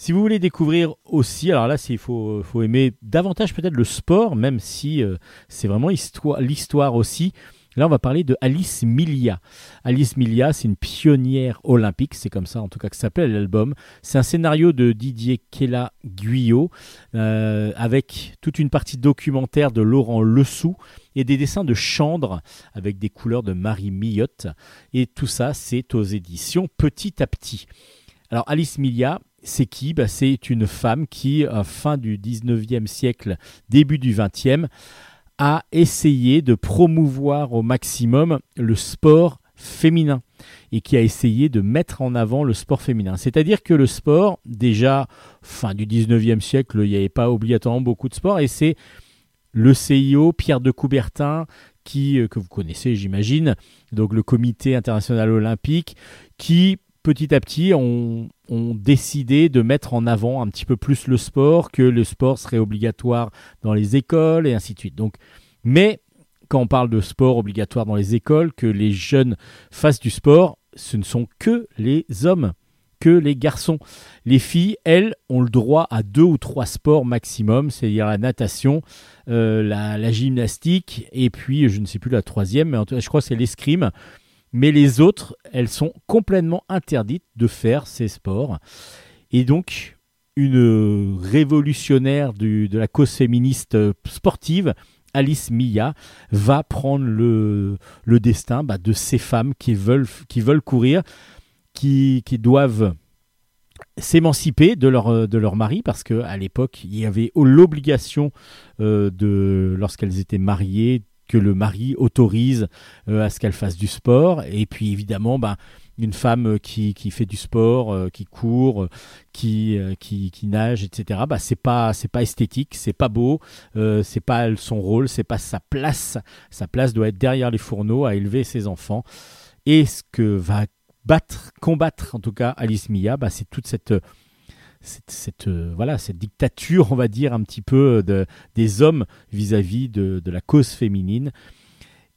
Si vous voulez découvrir aussi, alors là, il faut, aimer davantage peut-être le sport, même si euh, c'est vraiment histoire- l'histoire aussi. Là, on va parler de Alice Milia. Alice Milia, c'est une pionnière olympique, c'est comme ça en tout cas que s'appelle l'album. C'est un scénario de Didier Kella Guyot, euh, avec toute une partie documentaire de Laurent Lessou et des dessins de Chandre avec des couleurs de Marie Millotte. Et tout ça, c'est aux éditions Petit à Petit. Alors Alice Milia, c'est qui Bah, C'est une femme qui, à fin du 19e siècle, début du 20e, a essayé de promouvoir au maximum le sport féminin et qui a essayé de mettre en avant le sport féminin. C'est-à-dire que le sport, déjà, fin du 19e siècle, il n'y avait pas obligatoirement beaucoup de sport et c'est le CIO, Pierre de Coubertin, qui, euh, que vous connaissez, j'imagine, donc le Comité international olympique, qui petit à petit ont, ont décidé de mettre en avant un petit peu plus le sport, que le sport serait obligatoire dans les écoles et ainsi de suite. Donc, mais quand on parle de sport obligatoire dans les écoles, que les jeunes fassent du sport, ce ne sont que les hommes, que les garçons. Les filles, elles, ont le droit à deux ou trois sports maximum, c'est-à-dire la natation, euh, la, la gymnastique, et puis je ne sais plus la troisième, mais en tout cas, je crois que c'est l'escrime. Mais les autres, elles sont complètement interdites de faire ces sports. Et donc, une révolutionnaire de la cause féministe euh, sportive, Alice Mia, va prendre le, destin bah, de ces femmes qui veulent, qui veulent courir, qui, qui doivent s'émanciper de leur, euh, de leur mari parce qu'à l'époque il y avait l'obligation euh, de lorsqu'elles étaient mariées que le mari autorise euh, à ce qu'elles fassent du sport et puis évidemment ben, une femme euh, qui, qui fait du sport, euh, qui court, qui, qui, qui nage, etc. Bah, c'est pas c'est pas esthétique, c'est pas beau, euh, c'est pas son rôle, c'est pas sa place. Sa place doit être derrière les fourneaux à élever ses enfants. Et ce que va battre, combattre en tout cas Alice Mia, bah, c'est toute cette cette, euh, voilà cette dictature, on va dire un petit peu de, des hommes vis-à-vis de, de la cause féminine.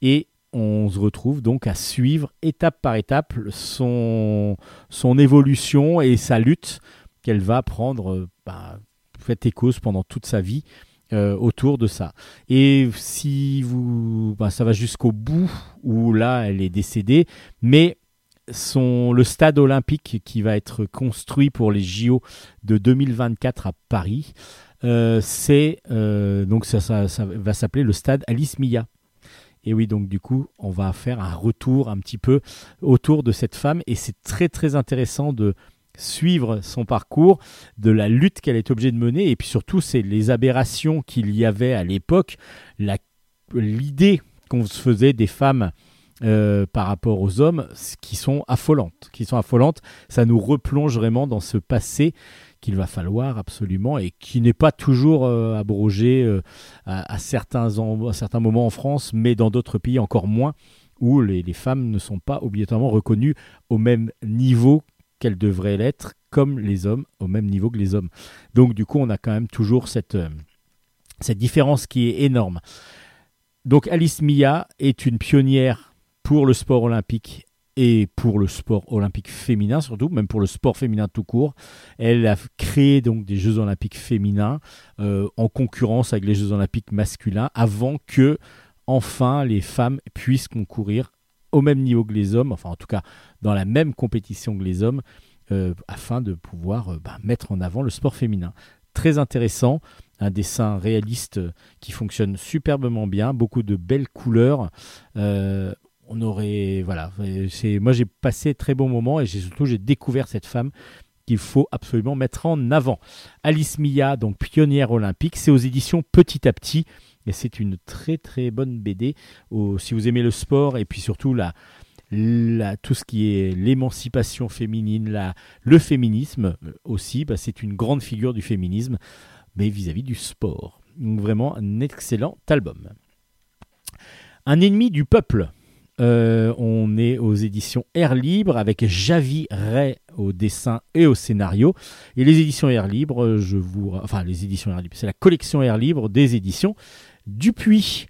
Et on se retrouve donc à suivre étape par étape son, son évolution et sa lutte qu'elle va prendre euh, bah, fait cause pendant toute sa vie euh, autour de ça. Et si vous, bah, ça va jusqu'au bout où là elle est décédée, mais le stade olympique qui va être construit pour les JO de 2024 à Paris, euh, c'est euh, donc ça, ça- ça va s'appeler le stade Alice Mia. Et oui, donc du coup, on va faire un retour un petit peu autour de cette femme. Et c'est très très intéressant de suivre son parcours, de la lutte qu'elle est obligée de mener. Et puis surtout c'est les aberrations qu'il y avait à l'époque, l'idée qu'on se faisait des femmes euh, par rapport aux hommes qui sont affolantes, qui sont affolantes. Ça nous replonge vraiment dans ce passé qu'il va falloir absolument et qui n'est pas toujours euh, abrogé euh, à, certains, à certains moments en France, mais dans d'autres pays encore moins, où les, femmes ne sont pas obligatoirement reconnues au même niveau qu'elles devraient l'être, comme les hommes, au même niveau que les hommes. Donc du coup, on a quand même toujours cette, cette différence qui est énorme. Donc Alice Mia est une pionnière pour le sport olympique et pour le sport olympique féminin surtout, même pour le sport féminin tout court. Elle a créé donc des Jeux olympiques féminins euh, en concurrence avec les Jeux olympiques masculins avant que enfin les femmes puissent concourir au même niveau que les hommes, enfin en tout cas dans la même compétition que les hommes, euh, afin de pouvoir euh, bah, mettre en avant le sport féminin. Très intéressant, un dessin réaliste qui fonctionne superbement bien, beaucoup de belles couleurs. On aurait voilà, c'est moi j'ai passé très bon moment et surtout j'ai découvert cette femme qu'il faut absolument mettre en avant. Alice Mia, donc pionnière olympique, c'est aux éditions Petit à Petit et c'est une très très bonne BD. Si vous aimez le sport et puis surtout la tout ce qui est l'émancipation féminine, la, le féminisme aussi, bah, c'est une grande figure du féminisme, mais vis-à-vis du sport. Donc vraiment un excellent album. Un ennemi du peuple. Euh, on est aux éditions Air Libre avec Javi Ray au dessin et au scénario. Et les éditions Air Libre, euh, enfin les éditions Air Libre, c'est la collection Air Libre des éditions Dupuis.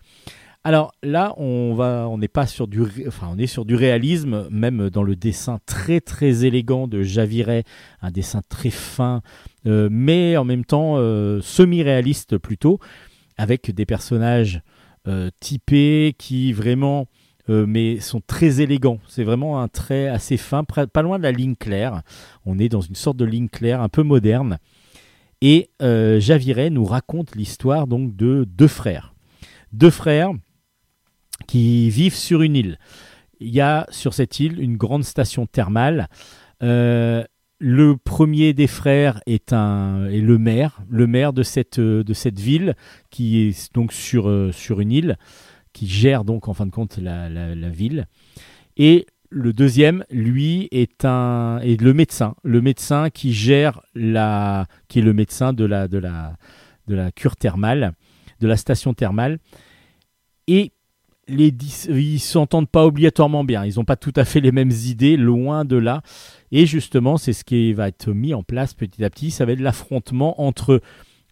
Alors là, on va, on n'est pas sur du, est sur du réalisme, même dans le dessin très très élégant de Javiret, un dessin très fin, euh, mais en même temps semi-réaliste plutôt, avec des personnages typés qui vraiment, euh, mais sont très élégants. C'est vraiment un trait assez fin, pas loin de la ligne claire. On est dans une sorte de ligne claire, un peu moderne. Et euh, Javiret nous raconte l'histoire donc de deux frères, deux frères qui vivent sur une île. Il y a sur cette île une grande station thermale. Euh, le premier des frères est, un, est le maire, le maire de cette, euh, ville qui est donc sur une île, qui gère donc en fin de compte la, ville. Et le deuxième, lui, est, un, est le médecin, le médecin qui gère la, qui est le médecin de la, de la, de la cure thermale, de la station thermale. Et les dix- ils s'entendent pas obligatoirement bien. Ils n'ont pas tout à fait les mêmes idées, loin de là. Et justement, c'est ce qui va être mis en place petit à petit. Ça va être l'affrontement entre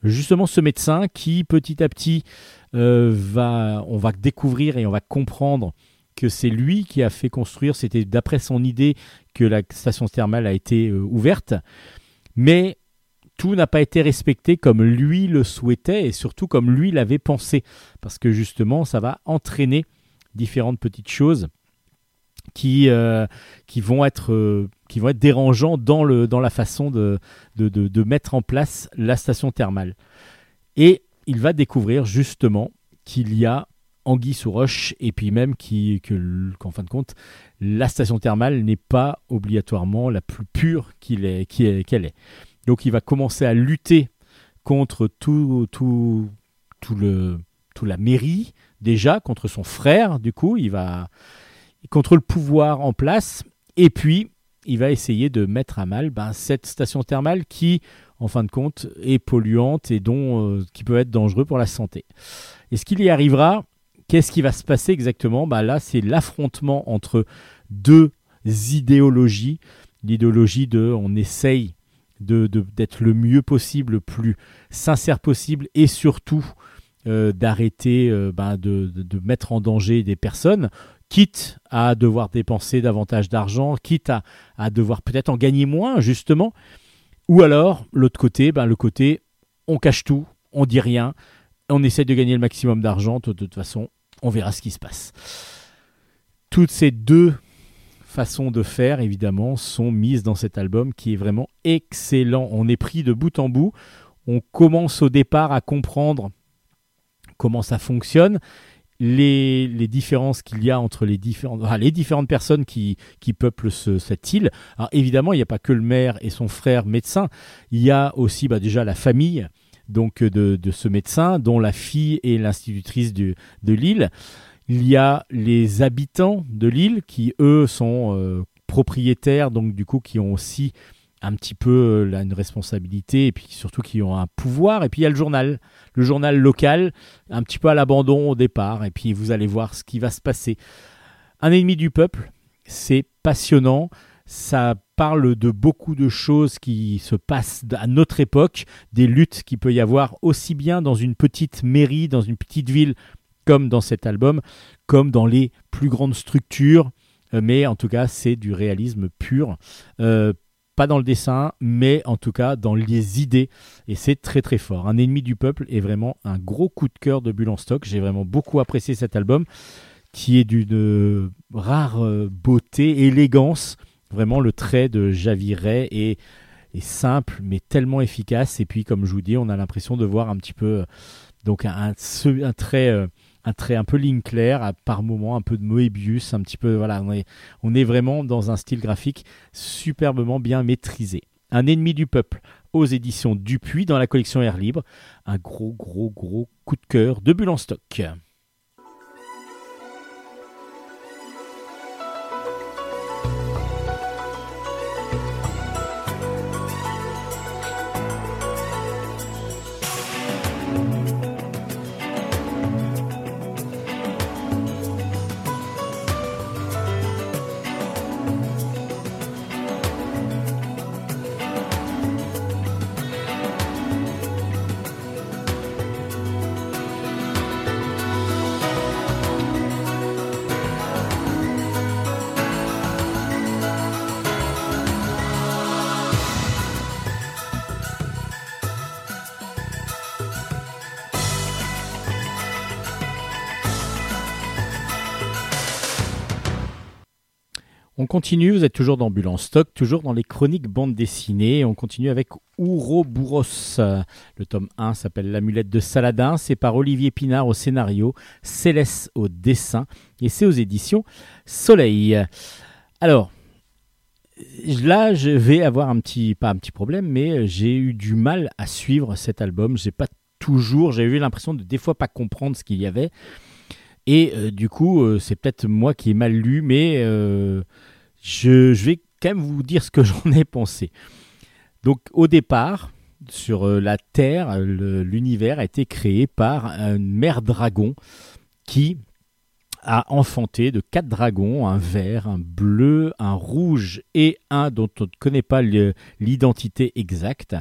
justement ce médecin qui petit à petit va, on va découvrir et on va comprendre que c'est lui qui a fait construire. C'était d'après son idée que la station thermale a été euh, ouverte, mais tout n'a pas été respecté comme lui le souhaitait et surtout comme lui l'avait pensé parce que justement ça va entraîner différentes petites choses qui, euh, qui, vont, être, euh, qui vont être dans, le, dans la façon de, de, de- de mettre en place la station thermale. Et il va découvrir justement qu'il y a anguille sous roche et puis même que, qu'en fin de compte la station thermale n'est pas obligatoirement la plus pure est- qu'elle est. Donc il va commencer à lutter contre tout, tout, tout le, tout la mairie, déjà, contre son frère, du coup, il va contre le pouvoir en place, et puis il va essayer de mettre à mal ben, cette station thermale qui, en fin de compte, est polluante et dont, euh, qui peut être dangereux pour la santé. Est-ce qu'il y arrivera? Qu'est-ce qui va se passer exactement? Ben Là, c'est l'affrontement entre deux idéologies. L'idéologie de on essaye de, de- d'être le mieux possible, le plus sincère possible, et surtout euh, d'arrêter euh, de, de- de mettre en danger des personnes, quitte à devoir dépenser davantage d'argent, quitte à, à devoir peut-être en gagner moins, justement. Ou alors, l'autre côté, ben, le côté on cache tout, on dit rien, on essaie de gagner le maximum d'argent, de, toute façon, on verra ce qui se passe. Toutes ces deux façons de faire, évidemment, sont mises dans cet album qui est vraiment excellent. On est pris de bout en bout. On commence au départ à comprendre comment ça fonctionne, les, les différences qu'il y a entre les différentes, les différentes personnes qui, qui peuplent ce- cette île. Alors évidemment, il n'y a pas que le maire et son frère médecin, il y a aussi bah, déjà la famille donc de, de ce médecin, dont la fille est l'institutrice de l'île. Il y a les habitants de l'île qui, eux, sont euh, propriétaires, donc du coup, qui ont aussi un petit peu euh, là, une responsabilité et puis surtout qui ont un pouvoir. Et puis il y a le journal, le journal local, un petit peu à l'abandon au départ. Et puis vous allez voir ce qui va se passer. Un ennemi du peuple, c'est passionnant. Ça parle de beaucoup de choses qui se passent à notre époque, des luttes qu'il peut y avoir aussi bien dans une petite mairie, dans une petite ville, comme dans cet album, comme dans les plus grandes structures. Euh, Mais en tout cas, c'est du réalisme pur. Euh, pas dans le dessin, mais en tout cas dans les idées. Et c'est très très fort. Un ennemi du peuple est vraiment un gros coup de cœur de Bulle en stock. J'ai vraiment beaucoup apprécié cet album qui est d'une euh, rare euh, beauté, élégance. Vraiment, le trait de Javiret est, est simple, mais tellement efficace. Et puis, comme je vous dis, on a l'impression de voir un petit peu euh, donc un, un, trait. Un trait un peu ligne par moments un peu de Moebius, un petit peu voilà, on est, vraiment dans un style graphique superbement bien maîtrisé. Un ennemi du peuple aux éditions Dupuis dans la collection Air Libre, un gros gros gros coup de cœur de Bulle stock. Continue, vous êtes toujours dans en stock, toujours dans les chroniques bande dessinée. On continue avec Ouroboros. Le tome 1 s'appelle L'amulette de Saladin. C'est par Olivier Pinard au scénario, Céleste au dessin et c'est aux éditions Soleil. Alors, là, je vais avoir un petit, pas un petit problème, mais j'ai eu du mal à suivre cet album. J'ai pas toujours, j'ai eu l'impression de des fois pas comprendre ce qu'il y avait. Et euh, du coup, euh, c'est peut-être moi qui ai mal lu, mais euh, je, vais quand même vous dire ce que j'en ai pensé. Donc, au départ, sur euh, la Terre, l'univers a été créé par une mère dragon qui a enfanté de quatre dragons, un vert, un bleu, un rouge et un dont on ne connaît pas l'identité exacte.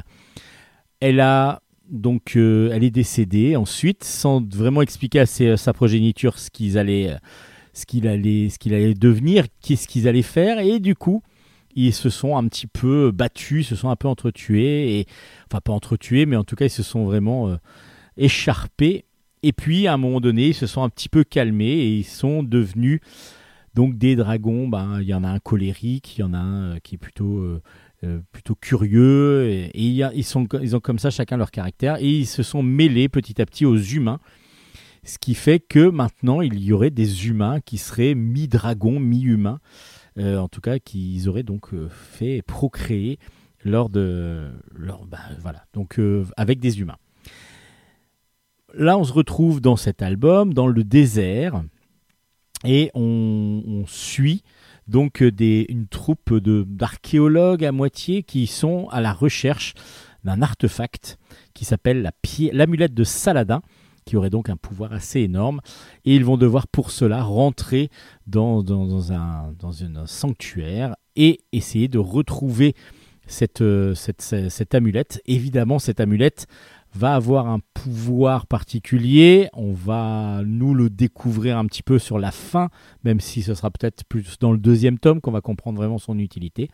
Elle a donc euh, elle est décédée ensuite sans vraiment expliquer à ses- sa progéniture ce qu'ils allaient ce qu'il allait allait devenir, qu'est-ce qu'ils allaient faire et du coup ils se sont un petit peu battus, se sont un peu entretués et enfin pas entretués mais en tout cas ils se sont vraiment euh, écharpés et puis à un moment donné ils se sont un petit peu calmés et ils sont devenus donc des dragons, ben, il y en a un colérique, il y en a un euh, qui est plutôt, euh, plutôt curieux, et, et ils, sont, ils ont comme ça chacun leur caractère, et ils se sont mêlés petit à petit aux humains, ce qui fait que maintenant il y aurait des humains qui seraient mi-dragons, mi-humains, euh, en tout cas qu'ils auraient donc euh, fait procréer lors de... Lors, ben, voilà, donc euh, avec des humains. Là on se retrouve dans cet album, dans le désert, et on, suit donc une troupe d'archéologues à moitié qui sont à la recherche d'un artefact qui s'appelle l'amulette de Saladin, qui aurait donc un pouvoir assez énorme. Et ils vont devoir pour cela rentrer dans, un, dans sanctuaire et essayer de retrouver euh, cette, cette- cette amulette. Évidemment, cette amulette va avoir un pouvoir particulier. On va nous le découvrir un petit peu sur la fin même si ce sera peut-être plus dans le deuxième tome qu'on va comprendre vraiment son utilité.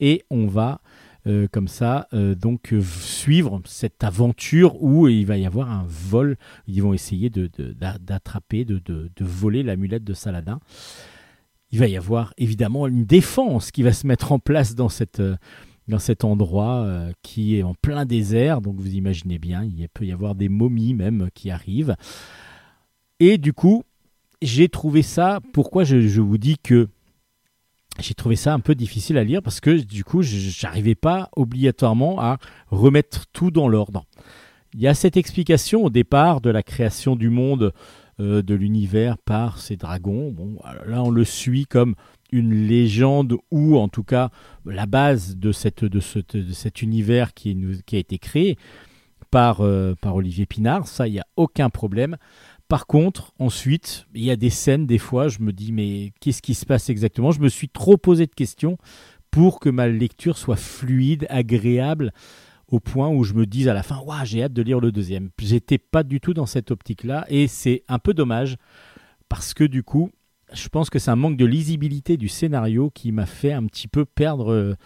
Et on va euh, comme ça euh, donc euh, suivre cette aventure où il va y avoir un vol. Ils vont essayer d'attraper, de, de- de voler l'amulette de Saladin. Il va y avoir évidemment une défense qui va se mettre en place dans cette... dans cet endroit qui est en plein désert, donc vous imaginez bien, il peut y avoir des momies même qui arrivent. Et du coup, j'ai trouvé ça. Pourquoi je vous dis que j'ai trouvé ça un peu difficile à lire parce que du coup, j'arrivais pas obligatoirement à remettre tout dans l'ordre. Il y a cette explication au départ de la création du monde, euh, de l'univers par ces dragons. Bon, là, on le suit comme une légende ou en tout cas la base de, cette, de, ce- de cet univers qui a été créé par, euh, par Olivier Pinard. Ça, il n'y a aucun problème. Par contre, ensuite, il y a des scènes, des fois, je me dis, mais qu'est-ce qui se passe exactement? Je me suis trop posé de questions pour que ma lecture soit fluide, agréable, au point où je me dise à la fin, j'ai hâte de lire le deuxième. J'étais pas du tout dans cette optique-là, et c'est un peu dommage, parce que du coup, je pense que c'est un manque de lisibilité du scénario qui m'a fait un petit peu perdre, euh,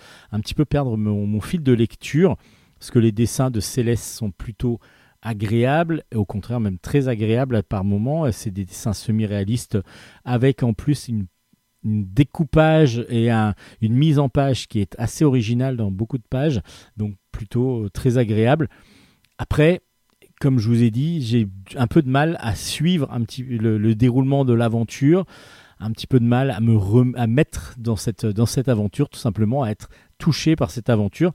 mon, mon fil de lecture, parce que les dessins de Céleste sont plutôt agréables, et au contraire même très agréables par moments. C'est des dessins semi-réalistes avec en plus une, découpage et un- une mise en page qui est assez originale dans beaucoup de pages, donc plutôt euh, très agréable. Après, comme je vous ai dit, j'ai un peu de mal à suivre un petit, le, le déroulement de l'aventure, un petit peu de mal à me à mettre dans cette, dans cette aventure, tout simplement à être touché par cette aventure.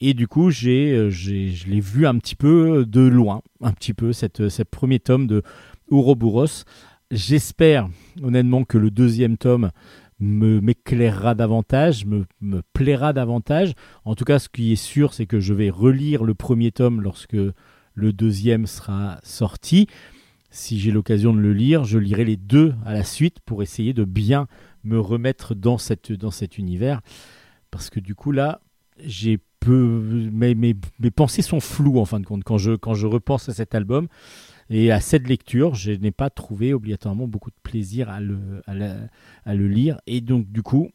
Et du coup, euh, j'ai, je l'ai vu un petit peu de loin, un petit peu, cette, ce premier tome de Ouroboros. J'espère honnêtement que le deuxième tome me m'éclairera davantage, me, me plaira davantage. En tout cas, ce qui est sûr, c'est que je vais relire le premier tome lorsque le deuxième sera sorti. Si j'ai l'occasion de le lire, je lirai les deux à la suite pour essayer de bien me remettre dans, cette, dans cet univers. Parce que du coup, là, j'ai peu. Mes, pensées sont floues en fin de compte quand je, repense à cet album. Et à cette lecture, je n'ai pas trouvé obligatoirement beaucoup de plaisir à le, lire. Et donc, du coup,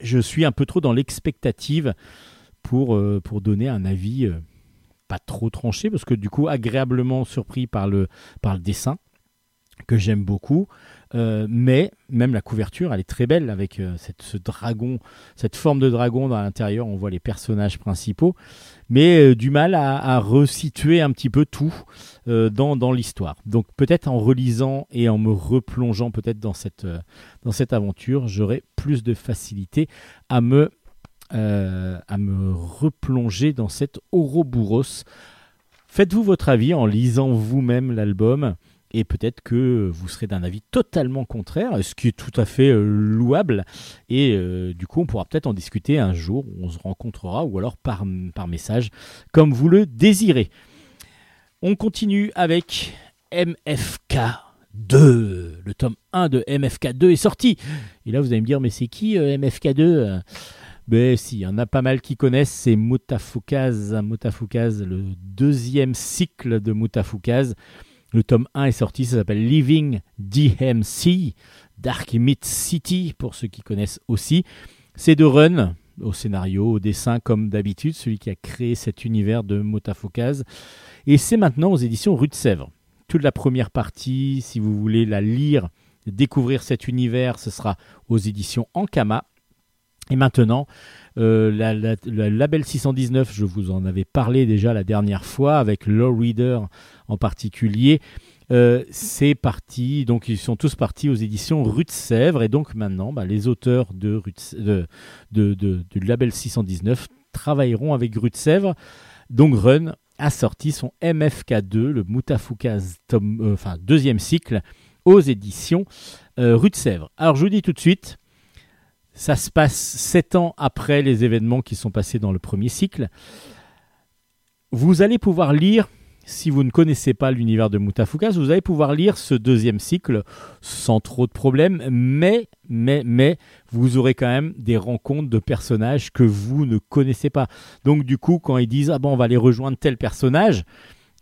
je suis un peu trop dans l'expectative pour, euh, donner un avis euh, pas trop tranché, parce que du coup, agréablement surpris par le dessin, que j'aime beaucoup. Euh, mais même la couverture, elle est très belle avec euh, cette, ce dragon, cette forme de dragon dans l'intérieur. On voit les personnages principaux, mais euh, du mal à, resituer un petit peu tout dans, l'histoire. Donc peut-être en relisant et en me replongeant peut-être dans cette, cette aventure, j'aurai plus de facilité à me, à me replonger dans cet Ouroboros. Faites-vous votre avis en lisant vous-même l'album et peut-être que vous serez d'un avis totalement contraire, ce qui est tout à fait euh, louable. Et euh, du coup, on pourra peut-être en discuter un jour où on se rencontrera ou alors par, message, comme vous le désirez. On continue avec MFK 2. Le tome 1 de MFK 2 est sorti. Et là, vous allez me dire, mais c'est qui euh, MFK 2 ben si, il y en a pas mal qui connaissent, c'est Mutafukaz, Mutafukaz, le deuxième cycle de Mutafukaz. Le tome 1 est sorti, ça s'appelle Living DMC, Dark Myth City, pour ceux qui connaissent aussi. C'est de Run, au scénario, au dessin, comme d'habitude, celui qui a créé cet univers de Mutafukaz. Et c'est maintenant aux éditions Rue de Sèvres. Toute la première partie, si vous voulez la lire, découvrir cet univers, ce sera aux éditions Ankama. Et maintenant, euh, label 619, je vous en avais parlé déjà la dernière fois, avec Low Reader en particulier. Euh, c'est parti, donc ils sont tous partis aux éditions Rue de Sèvres, et donc maintenant, bah, les auteurs de- du label 619 travailleront avec Rue de Sèvres. Donc Run a sorti son MFK2, le Mutafukaz tome, euh, enfin, deuxième cycle, aux éditions euh, Rue de Sèvres. Alors je vous dis tout de suite, ça se passe sept ans après les événements qui sont passés dans le premier cycle. Vous allez pouvoir lire, si vous ne connaissez pas l'univers de Mutafukaz, vous allez pouvoir lire ce deuxième cycle sans trop de problèmes, mais, mais, mais, vous aurez quand même des rencontres de personnages que vous ne connaissez pas. Donc du coup, quand ils disent, ah bon, on va aller rejoindre tel personnage,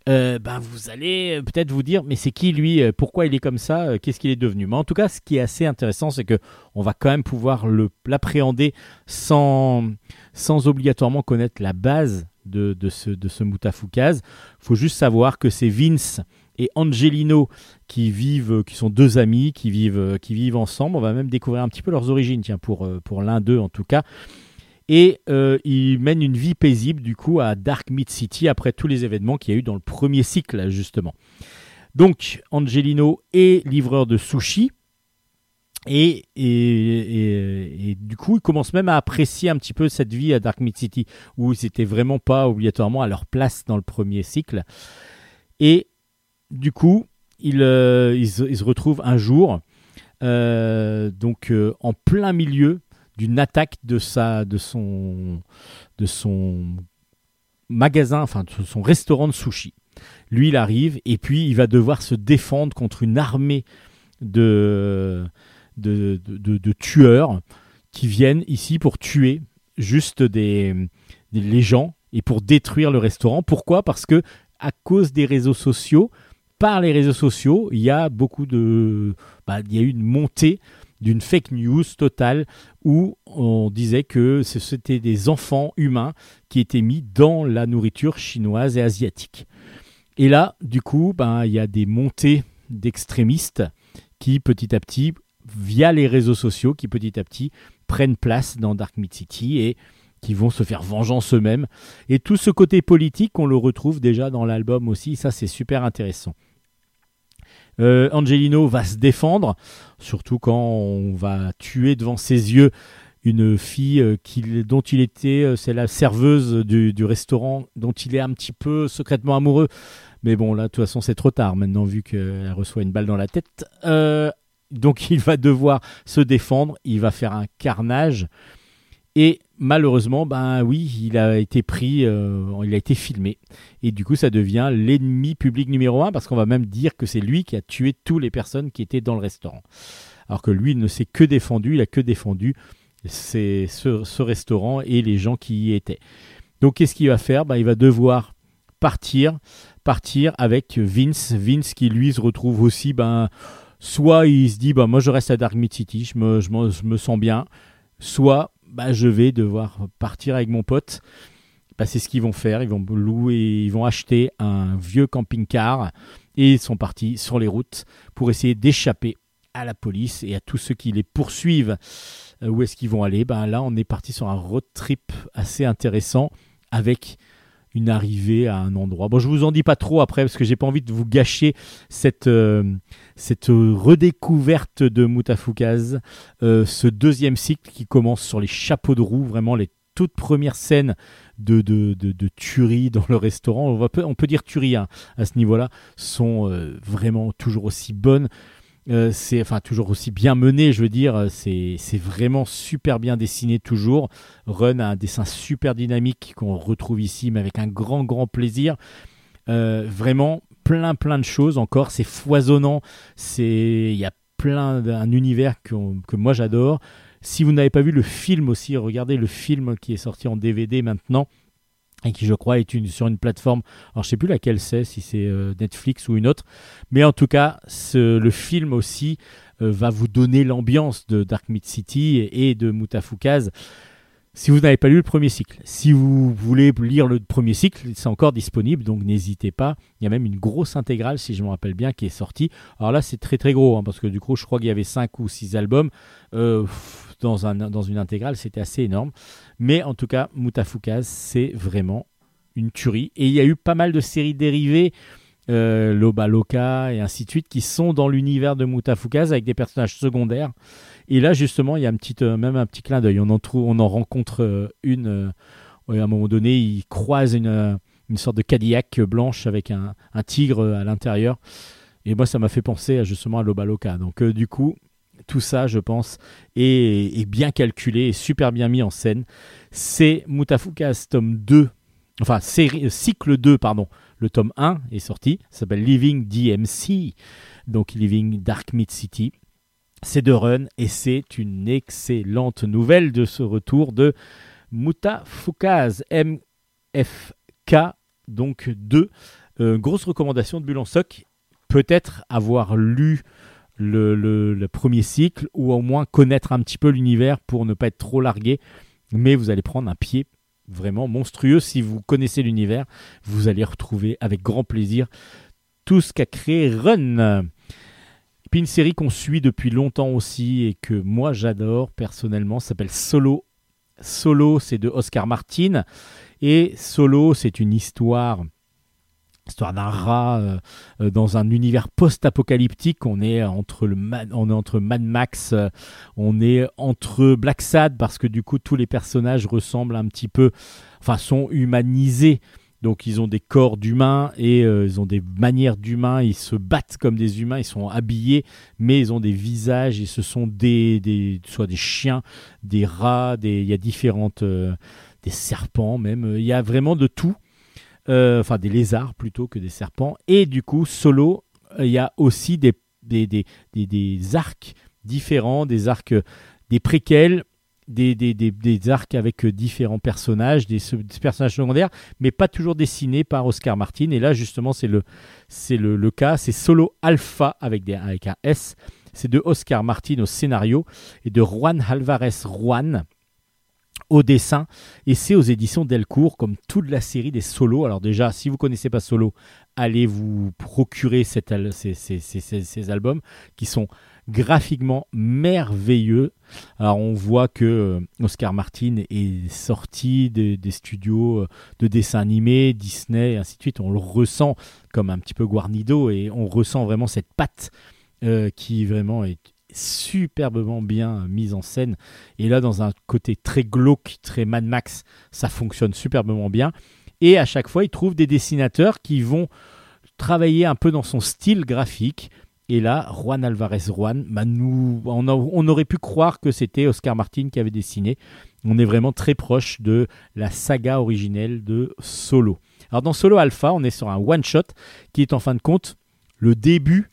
euh, ben, vous allez peut-être vous dire, mais c'est qui lui Euh, Pourquoi il est comme ça Euh, Qu'est-ce qu'il est devenu? Mais en tout cas, ce qui est assez intéressant, c'est que on va quand même pouvoir l'appréhender sans, sans obligatoirement connaître la base de, de ce, de ce Mutafukaz. Il faut juste savoir que c'est Vince et Angelino qui vivent, qui sont deux amis, qui vivent, qui vivent ensemble. On va même découvrir un petit peu leurs origines, tiens, pour, euh, pour l'un d'eux en tout cas. Et euh, ils mènent une vie paisible du coup à Dark Mid City après tous les événements qu'il y a eu dans le premier cycle justement. Donc Angelino est livreur de sushi et, du coup ils commencent même à apprécier un petit peu cette vie à Dark Mid City où ils n'étaient vraiment pas obligatoirement à leur place dans le premier cycle. Et du coup ils, euh, se- retrouvent un jour euh, donc en plein milieu d'une attaque de sa de son de son magasin enfin de son restaurant de sushi. Lui il arrive et puis il va devoir se défendre contre une armée de de, de, tueurs qui viennent ici pour tuer juste des, des les gens et pour détruire le restaurant. Pourquoi? Parce que à cause des réseaux sociaux, par les réseaux sociaux, il y a beaucoup de bah, il y a eu une montée d'une fake news totale où on disait que c'était des enfants humains qui étaient mis dans la nourriture chinoise et asiatique. Et là, du coup, ben, il y a des montées d'extrémistes qui, petit à petit, via les réseaux sociaux, qui petit à petit prennent place dans Dark Mid City et qui vont se faire vengeance eux-mêmes. Et tout ce côté politique, on le retrouve déjà dans l'album aussi. Ça, c'est super intéressant. Euh, Angelino va se défendre, surtout quand on va tuer devant ses yeux une fille euh, dont il était, euh, c'est la serveuse du, restaurant, dont il est un petit peu secrètement amoureux. Mais bon, là, de toute façon, c'est trop tard maintenant, vu qu'elle reçoit une balle dans la tête. Donc, il va devoir se défendre, il va faire un carnage. Et malheureusement, ben oui, il a été pris, euh, il a été filmé. Et du coup, ça devient l'ennemi public numéro un, parce qu'on va même dire que c'est lui qui a tué toutes les personnes qui étaient dans le restaurant. Alors que lui il ne s'est que défendu, il a que défendu ce restaurant et les gens qui y étaient. Donc qu'est-ce qu'il va faire? Ben, Il va devoir partir, partir avec Vince. Vince qui lui se retrouve aussi, ben, soit il se dit, ben, moi je reste à Dark Mid City, je me, je me, je me sens bien, soit ben, je vais devoir partir avec mon pote bah, c'est ce qu'ils vont faire. Ils vont louer, ils vont acheter un vieux camping-car et ils sont partis sur les routes pour essayer d'échapper à la police et à tous ceux qui les poursuivent. Euh, où est-ce qu'ils vont aller? Ben Là, on est parti sur un road trip assez intéressant avec une arrivée à un endroit. Bon, je vous en dis pas trop après parce que j'ai pas envie de vous gâcher cette, euh, redécouverte de Mutafukaz, euh, ce deuxième cycle qui commence sur les chapeaux de roue, vraiment les toutes premières scènes de, de, de, de tuerie dans le restaurant. On peut dire tuerie hein, à ce niveau-là, sont euh, vraiment toujours aussi bonnes. Euh, c'est enfin toujours aussi bien mené, je veux dire, c'est vraiment super bien dessiné toujours. Run a un dessin super dynamique qu'on retrouve ici, mais avec un grand grand plaisir. Euh, vraiment plein plein de choses encore, c'est foisonnant, c'est il y a plein d'un univers qu'on- que moi j'adore. Si vous n'avez pas vu le film aussi, regardez le film qui est sorti en DVD maintenant et qui je crois est sur une plateforme, alors je sais plus laquelle c'est, si c'est euh, Netflix ou une autre, mais en tout cas le film aussi euh, va vous donner l'ambiance de Dark Mid City et, et de Mutafukaz. Si vous n'avez pas lu le premier cycle, si vous voulez lire le premier cycle, c'est encore disponible, donc n'hésitez pas. Il y a même une grosse intégrale, si je me rappelle bien, qui est sortie. Alors là, c'est très très gros, hein, parce que du coup, je crois qu'il y avait 5 ou 6 albums. Euh, dans, un, dans une intégrale, c'était assez énorme. Mais en tout cas, Mutafukaz, c'est vraiment une tuerie. Et il y a eu pas mal de séries dérivées, euh, Loba Loka et ainsi de suite, qui sont dans l'univers de Mutafukaz avec des personnages secondaires. Et là, justement, il y a euh, même un petit clin d'œil. On en, trouve, on en rencontre euh, une. à un moment donné, il croise une, une sorte de Cadillac blanche avec un, un tigre à l'intérieur. Et moi, ça m'a fait penser justement à Loba Loka. Donc, du coup, tout ça, je pense, est, bien calculé et super bien mis en scène. C'est Mutafukaz tome 2, enfin, euh, cycle 2, pardon. Le tome 1 est sorti, s'appelle Living DMC, donc Living Dark Mid City. C'est de Run et c'est une excellente nouvelle de ce retour de Mutafukaz MFK, donc 2. Euh, grosse recommandation de Bulle en Soc. Peut-être avoir lu le, premier cycle ou au moins connaître un petit peu l'univers pour ne pas être trop largué. Mais vous allez prendre un pied vraiment monstrueux. Si vous connaissez l'univers, vous allez retrouver avec grand plaisir tout ce qu'a créé Run. Et puis une série qu'on suit depuis longtemps aussi et que moi j'adore personnellement s'appelle Solo. Solo, c'est de Oscar Martin. Et Solo, c'est une histoire histoire d'un rat euh, dans un univers post-apocalyptique. On est entre le Mad, on est entre Mad Max, euh, on est entre Black Sad parce que du coup tous les personnages ressemblent un petit peu, enfin sont humanisés. Donc ils ont des corps d'humains et euh, ils ont des manières d'humains. Ils se battent comme des humains. Ils sont habillés, mais ils ont des visages et ce sont des, des soit des chiens, des rats, des, il y a différentes, des serpents même. Il y a vraiment de tout. Euh, enfin des lézards plutôt que des serpents. Et du coup, solo, il y a aussi des, arcs différents, des arcs, des préquels, des, arcs avec euh, différents personnages, des, personnages secondaires, mais pas toujours dessinés par Oscar Martin. Et là, justement, c'est le, c'est le, le cas. C'est Solo Alpha avec, des, avec un S. C'est de Oscar Martin au scénario et de Juan Alvarez Juan au dessin et c'est aux éditions Delcourt comme toute la série des solos. Alors déjà, si vous connaissez pas Solo, allez vous procurer ces, albums qui sont graphiquement merveilleux. Alors on voit que euh, Oscar Martin est sorti des, des studios euh, de dessins animés, Disney et ainsi de suite. On le ressent comme un petit peu Guarnido et on ressent vraiment cette patte euh, qui vraiment est superbement bien mise en scène. Et là, dans un côté très glauque, très Mad Max, ça fonctionne superbement bien. Et à chaque fois, il trouve des dessinateurs qui vont travailler un peu dans son style graphique. Et là, Juan Alvarez Juan, bah, on, on aurait pu croire que c'était Oscar Martin qui avait dessiné. On est vraiment très proche de la saga originelle de Solo. Alors dans Solo Alpha, on est sur un one-shot qui est en fin de compte le début,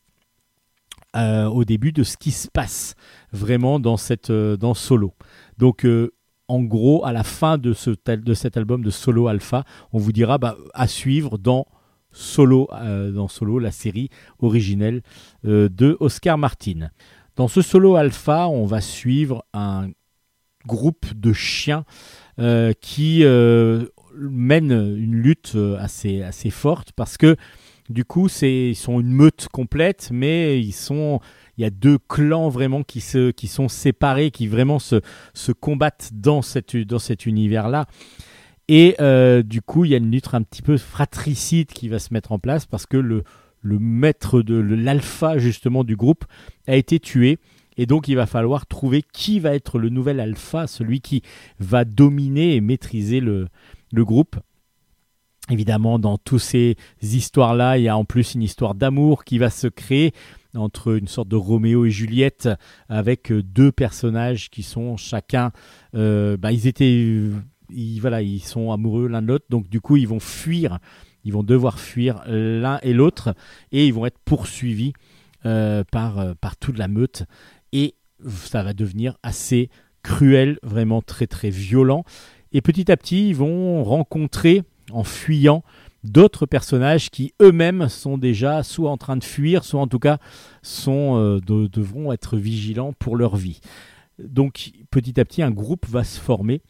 euh, au début de ce qui se passe vraiment dans, cette, euh, dans Solo. Donc euh, en gros, à la fin de, ce, de cet album de Solo Alpha, on vous dira bah, à suivre dans Solo, dans Solo, la série originelle de Oscar Martin. Dans ce Solo Alpha, on va suivre un groupe de chiens qui, mènent une lutte assez, assez forte parce que du coup, c'est, ils sont une meute complète, mais ils sont, il y a deux clans vraiment qui, se, qui sont séparés, qui vraiment se, se combattent dans, cette, dans cet univers-là. Et euh, du coup, il y a une lutte un petit peu fratricide qui va se mettre en place parce que le, le maître de l'alpha justement du groupe a été tué. Et donc, il va falloir trouver qui va être le nouvel alpha, celui qui va dominer et maîtriser le, le groupe. Évidemment, dans toutes ces histoires-là, il y a en plus une histoire d'amour qui va se créer entre une sorte de Roméo et Juliette avec euh, deux personnages qui sont chacun, euh, bah, ils étaient, voilà, ils sont amoureux l'un de l'autre, donc du coup ils vont fuir, ils vont devoir fuir l'un et l'autre et ils vont être poursuivis euh, par euh, par toute la meute et ça va devenir assez cruel, vraiment très très violent. Et petit à petit, ils vont rencontrer en fuyant d'autres personnages qui eux-mêmes sont déjà soit en train de fuir, soit en tout cas euh, de- devront être vigilants pour leur vie. Donc petit à petit, un groupe va se former.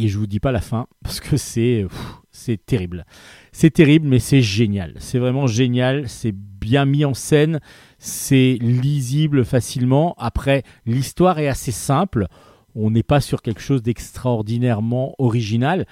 Et je vous dis pas la fin parce que c'est pff, c'est terrible. C'est terrible, mais c'est génial. C'est vraiment génial. C'est bien mis en scène. C'est lisible facilement. Après, l'histoire est assez simple. On n'est pas sur quelque chose d'extraordinairement original.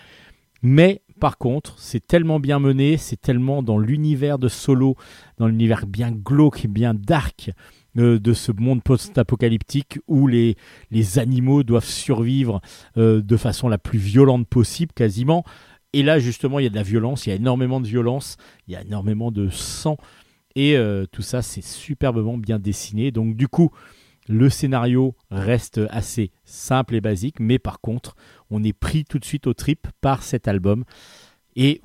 Mais par contre, c'est tellement bien mené, c'est tellement dans l'univers de Solo, dans l'univers bien glauque bien dark euh, de ce monde post-apocalyptique où les, les animaux doivent survivre euh, de façon la plus violente possible quasiment. Et là, justement, il y a de la violence, il y a énormément de violence, il y a énormément de sang. Et euh, tout ça, c'est superbement bien dessiné. Donc, du coup, le scénario reste assez simple et basique, mais par contre, on est pris tout de suite au trip par cet album. Et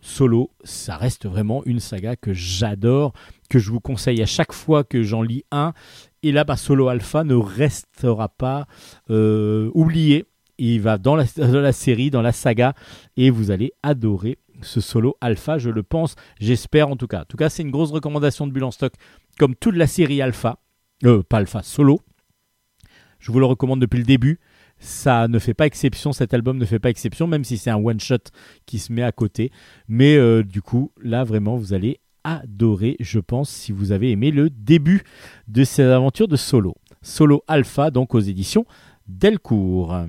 Solo, ça reste vraiment une saga que j'adore, que je vous conseille à chaque fois que j'en lis un. Et là, bah, Solo Alpha ne restera pas euh, oublié. Il va dans la, série, dans la saga, et vous allez adorer ce solo alpha, je le pense, j'espère en tout cas. En tout cas, c'est une grosse recommandation de Bulle en stock, comme toute la série alpha, euh, pas alpha, solo. Je vous le recommande depuis le début. Ça ne fait pas exception, cet album ne fait pas exception, même si c'est un one-shot qui se met à côté. Mais euh, du coup, là, vraiment, vous allez adorer, je pense, si vous avez aimé le début de ces aventures de solo. Solo Alpha, donc aux éditions Delcourt.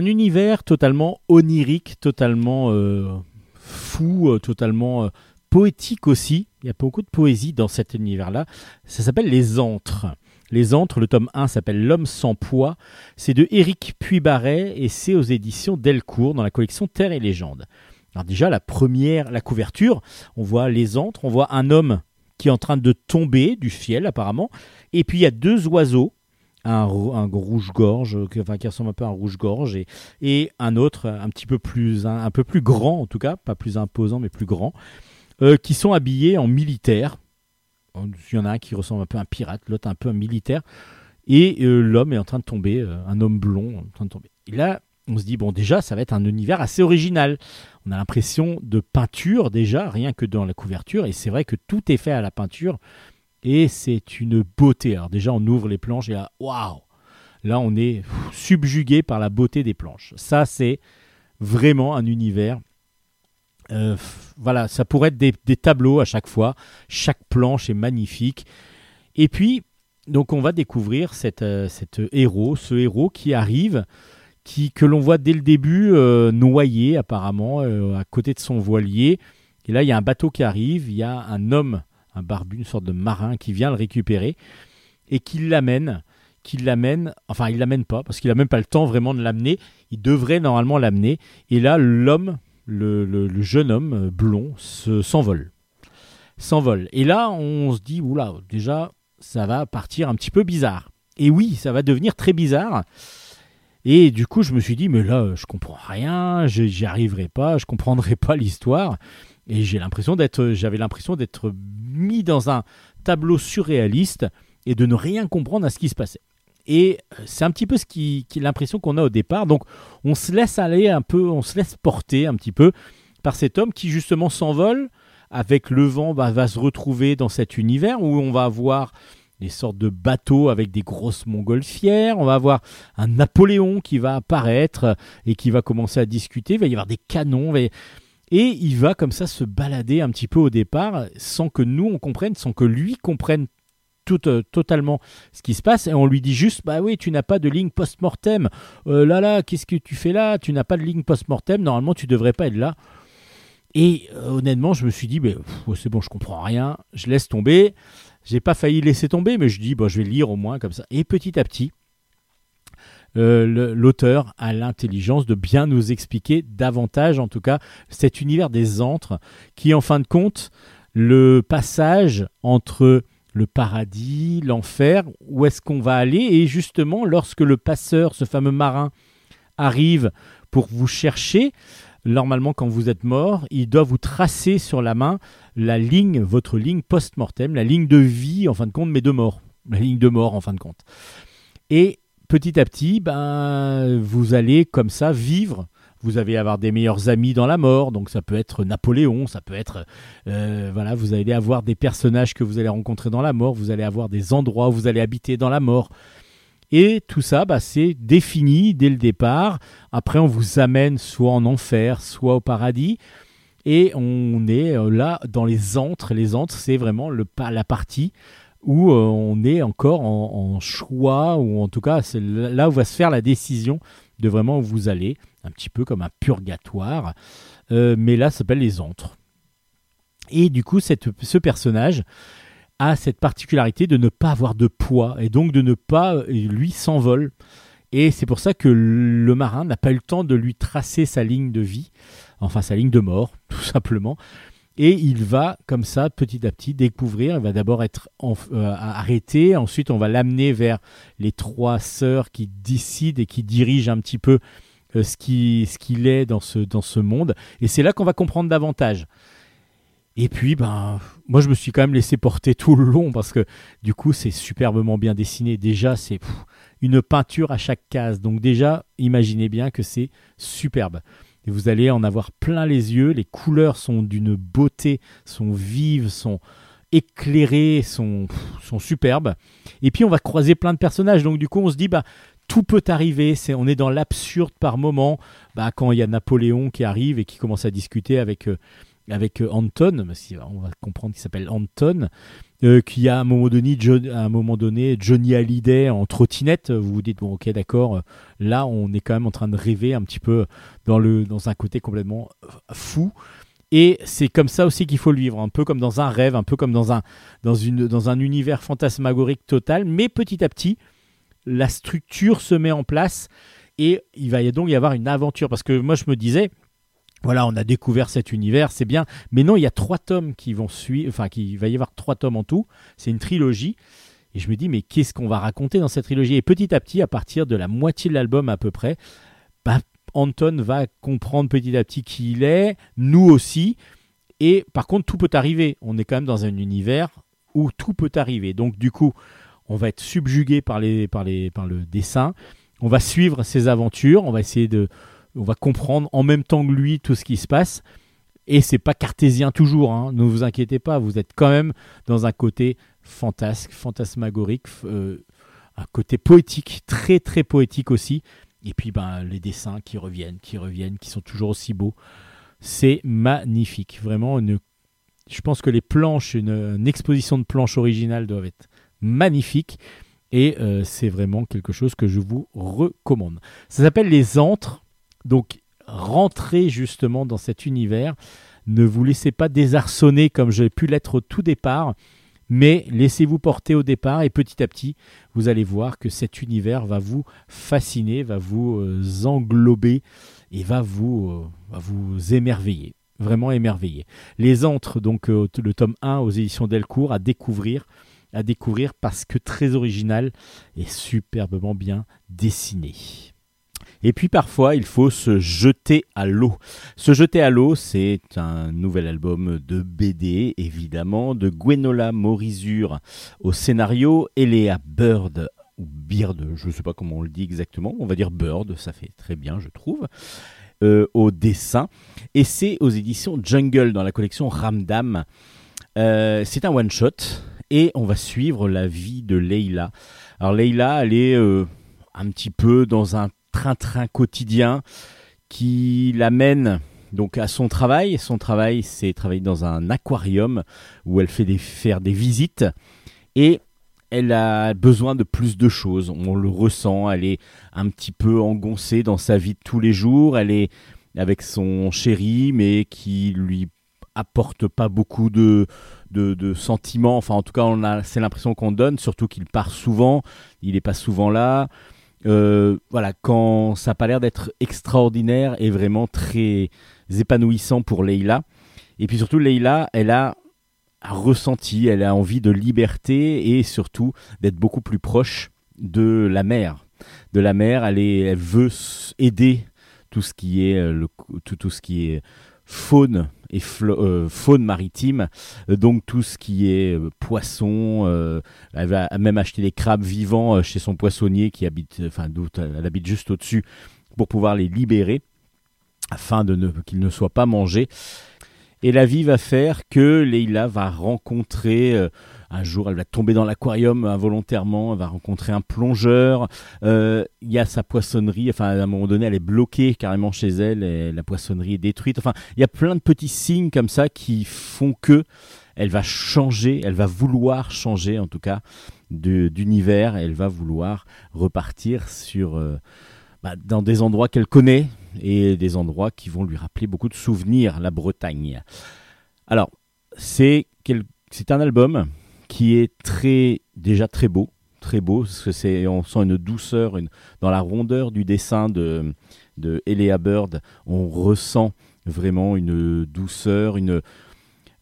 Un univers totalement onirique, totalement euh, fou, euh, totalement euh, poétique aussi. Il y a beaucoup de poésie dans cet univers-là. Ça s'appelle Les Antres. Les Antres, le tome 1 s'appelle L'homme sans poids. C'est de Éric Puybarret et c'est aux éditions Delcourt dans la collection Terre et Légendes. Alors déjà, la première, la couverture, on voit les antres, on voit un homme qui est en train de tomber du ciel apparemment, et puis il y a deux oiseaux, un, rou- un rouge-gorge, euh, enfin, qui ressemble un peu à un rouge-gorge, et, et un autre un petit peu plus, un, un peu plus grand en tout cas, pas plus imposant mais plus grand, euh, qui sont habillés en militaire. Il y en a un qui ressemble un peu à un pirate, l'autre un peu un militaire, et euh, l'homme est en train de tomber, euh, un homme blond en train de tomber. Et là, on se dit, bon, déjà, ça va être un univers assez original. On a l'impression de peinture déjà, rien que dans la couverture, et c'est vrai que tout est fait à la peinture, et c'est une beauté. Alors déjà, on ouvre les planches et là, waouh Là, on est subjugué par la beauté des planches. Ça, c'est vraiment un univers. euh, voilà, ça pourrait être des, tableaux à chaque fois. Chaque planche est magnifique. Et puis, donc, on va découvrir cette, euh, cet héros, ce héros qui arrive, qui, que l'on voit dès le début euh, noyé apparemment euh, à côté de son voilier. Et là, il y a un bateau qui arrive, il y a un homme, un barbu, une sorte de marin qui vient le récupérer et qui l'amène, qui l'amène, enfin il l'amène pas parce qu'il n'a même pas le temps vraiment de l'amener. Il devrait normalement l'amener. Et là, l'homme, le, jeune homme euh, blond, se- s'envole, s'envole. Et là, on se dit oula, déjà, ça va partir un petit peu bizarre. Et oui, ça va devenir très bizarre. Et du coup, je me suis dit, mais là, je comprends rien, j'y arriverai pas, je comprendrai pas l'histoire. Et j'ai l'impression d'être, j'avais l'impression d'être mis dans un tableau surréaliste et de ne rien comprendre à ce qui se passait. Et euh, c'est un petit peu ce qui, l'impression qu'on a au départ. Donc on se laisse aller un peu, on se laisse porter un petit peu par cet homme qui justement s'envole avec le vent, va se retrouver dans cet univers où on va avoir des sortes de bateaux avec des grosses montgolfières. On va avoir un Napoléon qui va apparaître et qui va commencer à discuter. Il va y avoir des canons. Et il va comme ça se balader un petit peu au départ sans que nous on comprenne, sans que lui comprenne tout, euh, totalement ce qui se passe. Et on lui dit juste Bah oui, tu n'as pas de ligne post-mortem. Euh, là, là, qu'est-ce que tu fais là? Tu n'as pas de ligne post-mortem. Normalement, tu devrais pas être là. Et euh, honnêtement, je me suis dit, ouais, c'est bon, je comprends rien, je laisse tomber. J'ai pas failli laisser tomber, mais je dis, bon, je vais lire au moins comme ça. Et petit à petit, euh, l'auteur a l'intelligence de bien nous expliquer davantage, en tout cas, cet univers des antres, qui, en fin de compte, le passage entre le paradis, l'enfer, où est-ce qu'on va aller, et justement, lorsque le passeur, ce fameux marin, arrive pour vous chercher, normalement, quand vous êtes mort, il doit vous tracer sur la main la ligne, votre ligne post-mortem, la ligne de vie, en fin de compte, mais de mort. La ligne de mort, en fin de compte. Et petit à petit, ben, vous allez comme ça vivre. Vous allez avoir des meilleurs amis dans la mort, donc ça peut être Napoléon, ça peut être, euh, voilà, vous allez avoir des personnages que vous allez rencontrer dans la mort, vous allez avoir des endroits où vous allez habiter dans la mort. Et tout ça, bah, c'est défini dès le départ. Après, on vous amène soit en enfer, soit au paradis. Et on est euh, là dans les antres. Les antres, c'est vraiment la partie où euh, on est encore en, choix, ou en tout cas, là où va se faire la décision de vraiment où vous allez, un petit peu comme un purgatoire. Euh, mais là, ça s'appelle les antres. Et du coup, ce personnage a cette particularité de ne pas avoir de poids et donc de ne pas, euh, lui, s'envole. Et c'est pour ça que le marin n'a pas eu le temps de lui tracer sa ligne de vie, enfin sa ligne de mort, tout simplement. Et il va, comme ça, petit à petit, découvrir. Il va d'abord être euh, arrêté. Ensuite, on va l'amener vers les trois sœurs qui décident et qui dirigent un petit peu euh, ce qui- ce qu'il est dans ce, dans ce monde. Et c'est là qu'on va comprendre davantage. Et puis, ben, moi, je me suis quand même laissé porter tout le long parce que du coup, c'est superbement bien dessiné. Déjà, c'est une peinture à chaque case. Donc déjà, imaginez bien que c'est superbe. Et vous allez en avoir plein les yeux. Les couleurs sont d'une beauté, sont vives, sont éclairées, sont, sont superbes. Et puis on va croiser plein de personnages. Donc du coup, on se dit, bah, tout peut arriver. On est dans l'absurde par moment. Bah, quand il y a Napoléon qui arrive et qui commence à discuter avec, euh, avec euh, Anton, qu'on va comprendre qu'il s'appelle Anton, euh, qui a à un moment donné, à un moment donné Johnny Hallyday en trottinette. Vous vous dites, bon, ok, d'accord, euh, là, on est quand même en train de rêver un petit peu dans, le, dans un côté complètement euh, fou. Et c'est comme ça aussi qu'il faut le vivre, un peu comme dans un rêve, un peu comme dans un, dans une, dans un univers fantasmagorique total. Mais petit à petit, la structure se met en place et il va donc y avoir une aventure. Parce que moi, je me disais, voilà, on a découvert cet univers, c'est bien. Mais non, il y a trois tomes qui vont suivre, enfin, qui- va y avoir trois tomes en tout. C'est une trilogie. Et je me dis, mais qu'est-ce qu'on va raconter dans cette trilogie? Et petit à petit, à partir de la moitié de l'album à peu près, bah, Anton va comprendre petit à petit qui il est, nous aussi. Et par contre, tout peut arriver. On est quand même dans un univers où tout peut arriver. Donc, du coup, on va être subjugué par, les, par, les, par le dessin. On va suivre ses aventures. On va essayer de. On va comprendre en même temps que lui tout ce qui se passe. Et c'est pas cartésien toujours. hein. Ne vous inquiétez pas. Vous êtes quand même dans un côté fantasque, fantasmagorique, euh, un côté poétique, très très poétique aussi. Et puis ben, les dessins qui reviennent, qui reviennent, qui sont toujours aussi beaux. C'est magnifique. Vraiment, je pense que les planches, une, une exposition de planches originales doivent être magnifiques. Et euh, c'est vraiment quelque chose que je vous recommande. Ça s'appelle Les Antres. Donc, rentrez justement dans cet univers. Ne vous laissez pas désarçonner comme j'ai pu l'être au tout départ. Mais laissez-vous porter au départ et petit à petit, vous allez voir que cet univers va vous fasciner, va vous euh, englober et va vous, euh, va vous émerveiller, vraiment émerveiller. Les Antres, donc euh, le tome 1 aux éditions Delcourt, à découvrir, à découvrir parce que très original et superbement bien dessiné. Et puis parfois, il faut se jeter à l'eau. Se jeter à l'eau, c'est un nouvel album de BD, évidemment, de Gwenola Morizur au scénario, Eléa Bird ou Beard, je ne sais pas comment on le dit exactement, on va dire Bird, ça fait très bien, je trouve, euh, au dessin. Et c'est aux éditions Jungle dans la collection Ramdam. Euh, c'est un one-shot et on va suivre la vie de Leila. Alors Leila, elle est euh, un petit peu dans un train-train quotidien qui l'amène donc à son travail. Son travail, c'est travailler dans un aquarium où elle fait des, faire des visites et elle a besoin de plus de choses. On le ressent, elle est un petit peu engoncée dans sa vie de tous les jours. Elle est avec son chéri, mais qui lui apporte pas beaucoup de, de, sentiments. Enfin, en tout cas, c'est l'impression qu'on donne, surtout qu'il part souvent. Il n'est pas souvent là. Euh, voilà, quand ça n'a pas l'air d'être extraordinaire et vraiment très épanouissant pour Leila. Et puis surtout, Leila, elle a ressenti, elle a envie de liberté et surtout d'être beaucoup plus proche de la mer. De la mer, elle, veut aider tout ce qui est, euh, tout, tout ce qui est faune et euh, faune maritime, Euh, donc tout ce qui est euh, poisson, elle va même acheter des crabes vivants chez son poissonnier qui habite, enfin elle habite juste au-dessus, pour pouvoir les libérer afin de ne, qu'ils ne soient pas mangés. Et la vie va faire que Leila va rencontrer un jour, elle va tomber dans l'aquarium involontairement, elle va rencontrer un plongeur. Euh, Il y a sa poissonnerie, enfin à un moment donné, elle est bloquée carrément chez elle la poissonnerie est détruite. Enfin, il y a plein de petits signes comme ça qui font que elle va changer, elle va vouloir changer en tout cas d'univers. Elle va vouloir repartir sur euh, bah, dans des endroits qu'elle connaît et des endroits qui vont lui rappeler beaucoup de souvenirs, la Bretagne. Alors, c'est un album qui est très déjà très beau, très beau, parce que c'est on sent une douceur, une, dans la rondeur du dessin de de Bird, on ressent vraiment une douceur, une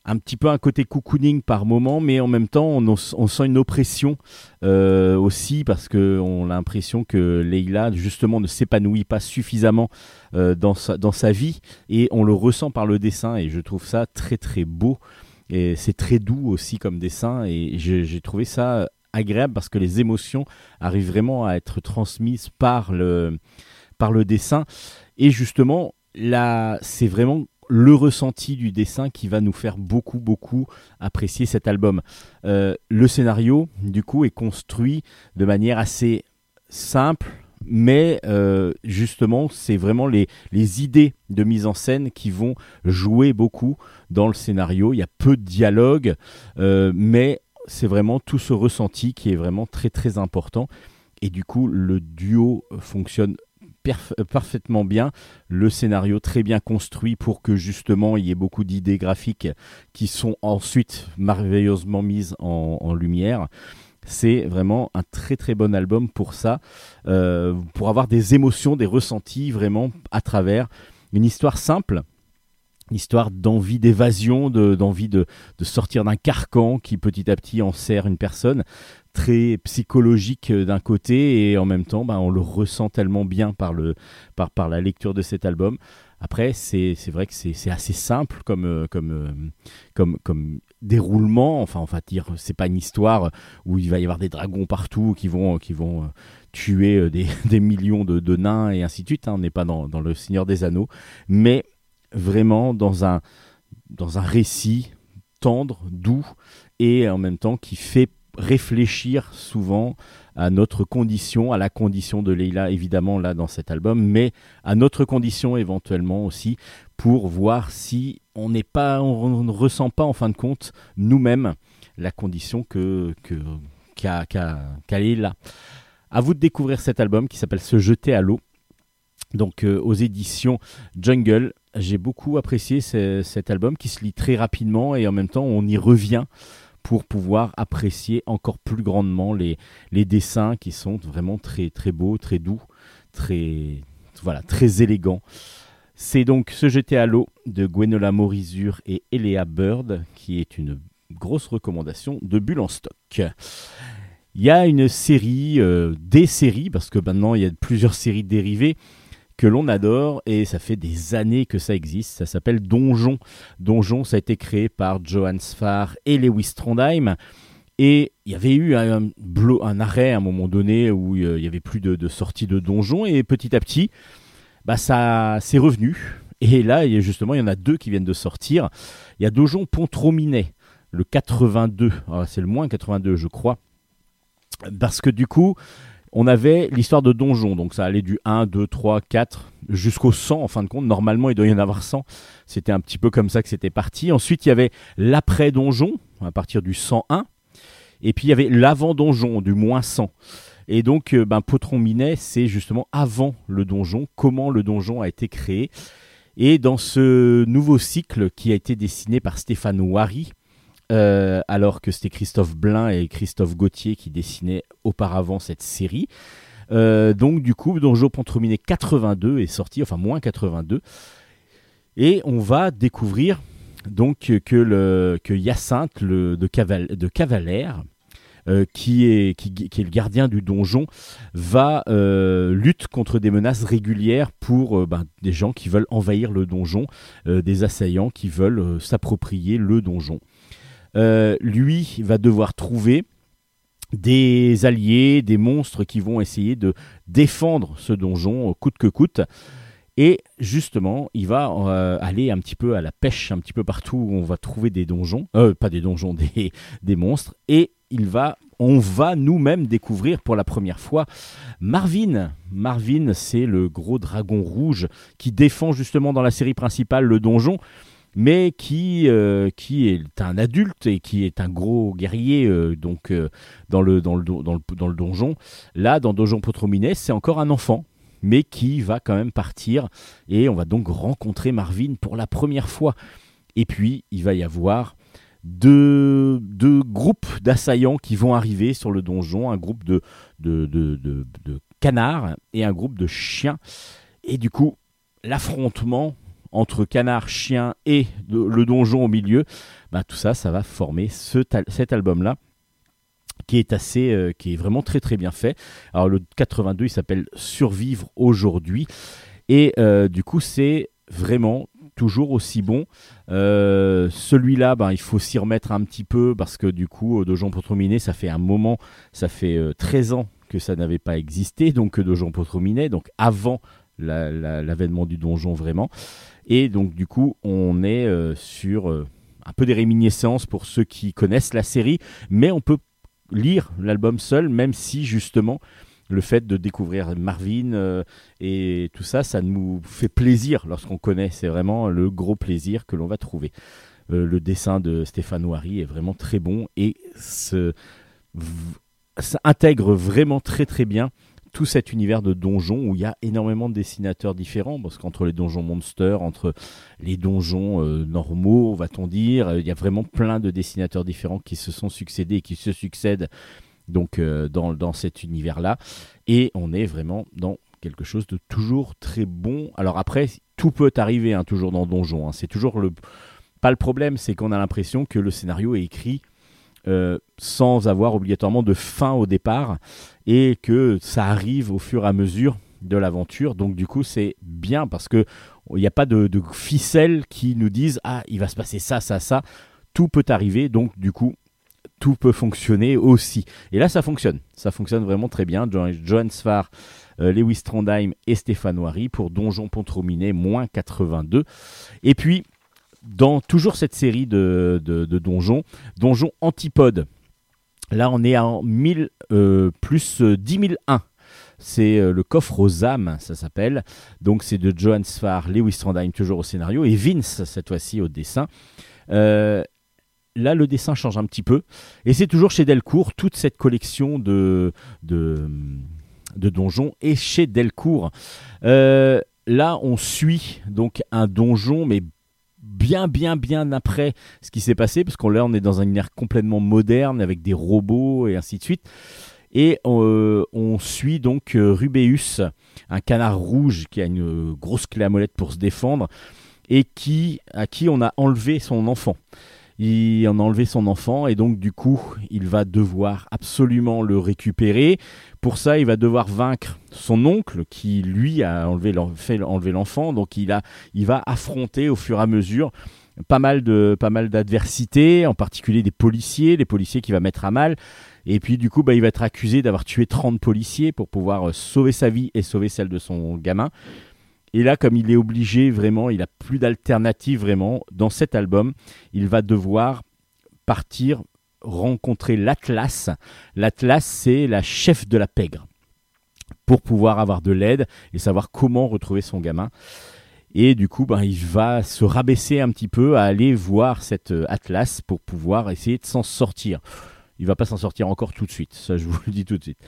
un petit peu un côté cocooning par moment, mais en même temps, on, sent une oppression euh, aussi parce que on a l'impression que Leila justement ne s'épanouit pas suffisamment euh, dans, sa, dans sa vie et on le ressent par le dessin et je trouve ça très très beau et c'est très doux aussi comme dessin et j'ai trouvé ça agréable parce que les émotions arrivent vraiment à être transmises par le, par le dessin et justement là c'est vraiment le ressenti du dessin qui va nous faire beaucoup beaucoup apprécier cet album. Euh, le scénario du coup est construit de manière assez simple, mais euh, justement c'est vraiment les, idées de mise en scène qui vont jouer beaucoup dans le scénario. Il y a peu de dialogue, euh, mais c'est vraiment tout ce ressenti qui est vraiment très très important. Et du coup le duo fonctionne perf- parfaitement bien, le scénario très bien construit pour que justement il y ait beaucoup d'idées graphiques qui sont ensuite merveilleusement mises en lumière. C'est vraiment un très très bon album pour ça, euh, pour avoir des émotions, des ressentis vraiment à travers une histoire simple, une histoire d'envie d'évasion, de- d'envie de, sortir d'un carcan qui petit à petit enserre une personne, très psychologique euh, d'un côté et en même temps bah, on le ressent tellement bien par la lecture de cet album. Après, c'est vrai que c'est assez simple comme, euh, comme, euh, comme, comme déroulement. Enfin, on va dire, c'est pas une histoire où il va y avoir des dragons partout qui vont, qui vont euh, tuer des, des millions de, de nains et ainsi de suite. hein. On n'est pas dans, dans le Seigneur des Anneaux, mais vraiment dans un, dans un récit tendre, doux et en même temps qui fait réfléchir souvent à notre condition, à la condition de Leila évidemment là dans cet album, mais à notre condition éventuellement aussi pour voir si on n'est pas, on ne ressent pas en fin de compte nous-mêmes la condition que qu'a qu'a qu'a Leila. À vous de découvrir cet album qui s'appelle Se jeter à l'eau. Donc euh, aux éditions Jungle, j'ai beaucoup apprécié ce- cet album qui se lit très rapidement et en même temps on y revient pour pouvoir apprécier encore plus grandement les, dessins qui sont vraiment très très beaux, très doux, très voilà, très élégants. C'est donc Se jeter à l'eau de Gwenola Morizur et Eléa Bird qui est une grosse recommandation de Bulle en stock. Il y a une série, euh, des séries, parce que maintenant il y a plusieurs séries dérivées, que l'on adore et ça fait des années que ça existe. Ça s'appelle Donjon. Donjon, ça a été créé par Johan Sfar et Lewis Trondheim. Et il y avait eu un, un arrêt à un moment donné où euh, il y avait plus de, de sorties de donjon et petit à petit, bah ça c'est revenu. Et là, justement, il y en a deux qui viennent de sortir. Il y a Donjon Pontrominet, le 82. Ah, c'est le moins 82, je crois. Parce que du coup, on avait l'histoire de donjon. Donc ça allait du 1, 2, 3, 4 jusqu'au 100 en fin de compte. Normalement, il doit y en avoir 100. C'était un petit peu comme ça que c'était parti. Ensuite, il y avait l'après-donjon à partir du 101. Et puis il y avait l'avant-donjon du moins 100. Et donc, euh, ben, Potron Minet, c'est justement avant le donjon, comment le donjon a été créé. Et dans ce nouveau cycle qui a été dessiné par Stéphane Wary, euh, alors que c'était Christophe Blain et Christophe Gauthier qui dessinaient auparavant cette série. Euh, donc du coup, Donjon Pontrominé 82 est sorti, enfin moins 82. Et on va découvrir donc que, Hyacinthe de, Caval, de Cavalère, euh, qui, est, le gardien du donjon, va lutte contre des menaces régulières pour ben, des gens qui veulent envahir le donjon, des assaillants qui veulent s'approprier le donjon. Euh, lui va devoir trouver des alliés, des monstres qui vont essayer de défendre ce donjon euh, coûte que coûte. Et justement, il va euh, aller un petit peu à la pêche, un petit peu partout où on va trouver des donjons, pas des donjons, des, des monstres. Et il va, on va nous-mêmes découvrir pour la première fois Marvin. Marvin, c'est le gros dragon rouge qui défend justement dans la série principale le donjon, mais qui, euh, qui est un adulte et qui est un gros guerrier euh, donc euh, dans, le, dans, le, dans, le, dans le donjon. Là, dans Donjon Potrominet, c'est encore un enfant mais qui va quand même partir et on va donc rencontrer Marvin pour la première fois. Et puis il va y avoir deux, deux groupes d'assaillants qui vont arriver sur le donjon, un groupe de, de- de canards et un groupe de chiens. Et du coup, l'affrontement entre canards, chiens et le donjon au milieu, ben, tout ça, ça va former ce cet album-là qui est assez, euh, qui est vraiment très très bien fait. Alors le 82, il s'appelle Survivre aujourd'hui, et euh, du coup c'est vraiment toujours aussi bon. Euh, Celui-là, ben, il faut s'y remettre un petit peu parce que du coup, Donjon Potrominé, ça fait un moment, ça fait euh, 13 ans que ça n'avait pas existé, donc Donjon Potrominé, donc avant la- la- l'avènement du donjon vraiment. Et donc du coup, on est euh, sur euh, un peu des réminiscences pour ceux qui connaissent la série, mais on peut lire l'album seul, même si justement le fait de découvrir Marvin euh, et tout ça, ça nous fait plaisir lorsqu'on connaît. C'est vraiment le gros plaisir que l'on va trouver. Le dessin de Stéphane Ouari est vraiment très bon et ça intègre vraiment très très bien tout cet univers de donjons où il y a énormément de dessinateurs différents, parce qu'entre les donjons monsters, entre les donjons euh, normaux, va-t-on dire, euh, il y a vraiment plein de dessinateurs différents qui se sont succédés et qui se succèdent donc euh, dans, dans cet univers-là. Et on est vraiment dans quelque chose de toujours très bon. Alors après, tout peut arriver, hein, toujours dans Donjon. hein. C'est toujours le... Pas le problème, c'est qu'on a l'impression que le scénario est écrit euh, sans avoir obligatoirement de fin au départ et que ça arrive au fur et à mesure de l'aventure. Donc du coup, c'est bien parce que il n'y a pas de, de ficelles qui nous disent ah il va se passer ça, ça, ça. Tout peut arriver, donc du coup tout peut fonctionner aussi. Et là, ça fonctionne. Ça fonctionne vraiment très bien. Jo- Johan Sfar, euh, Lewis Trondheim et Stéphane Wary pour Donjon Pontrominé, moins 82. Et puis, dans toujours cette série de, de, donjons, Donjon Antipode. Là, on est en 1000 euh, plus euh, 10 001. C'est euh, le coffre aux âmes, ça s'appelle. Donc, c'est de Johan Sfar, Lewis Trondheim toujours au scénario et Vince, cette fois-ci, au dessin. Euh, là, le dessin change un petit peu. Et c'est toujours chez Delcourt, toute cette collection de, de, de donjons est chez Delcourt. Euh, là, on suit donc un donjon, mais bien, bien, bien après ce qui s'est passé, parce qu'on là, on est dans un univers complètement moderne avec des robots et ainsi de suite. Et euh, on suit donc euh, Rubéus, un canard rouge qui a une grosse clé à molette pour se défendre et qui, à qui on a enlevé son enfant. Il en a enlevé son enfant et donc du coup il va devoir absolument le récupérer. Pour ça il va devoir vaincre son oncle qui lui a enlevé fait enlever l'enfant donc il, a, il va affronter au fur et à mesure pas mal de pas mal d'adversités, en particulier des policiers, les policiers qui va mettre à mal. Et puis du coup, bah, il va être accusé d'avoir tué 30 policiers pour pouvoir euh, sauver sa vie et sauver celle de son gamin. Et là, comme il est obligé vraiment, il a plus d'alternative vraiment, dans cet album, il va devoir partir rencontrer l'Atlas. L'Atlas, c'est la chef de la pègre pour pouvoir avoir de l'aide et savoir comment retrouver son gamin. Et du coup, ben, il va se rabaisser un petit peu à aller voir cet euh, Atlas pour pouvoir essayer de s'en sortir. Il va pas s'en sortir encore tout de suite, ça je vous le dis tout de suite.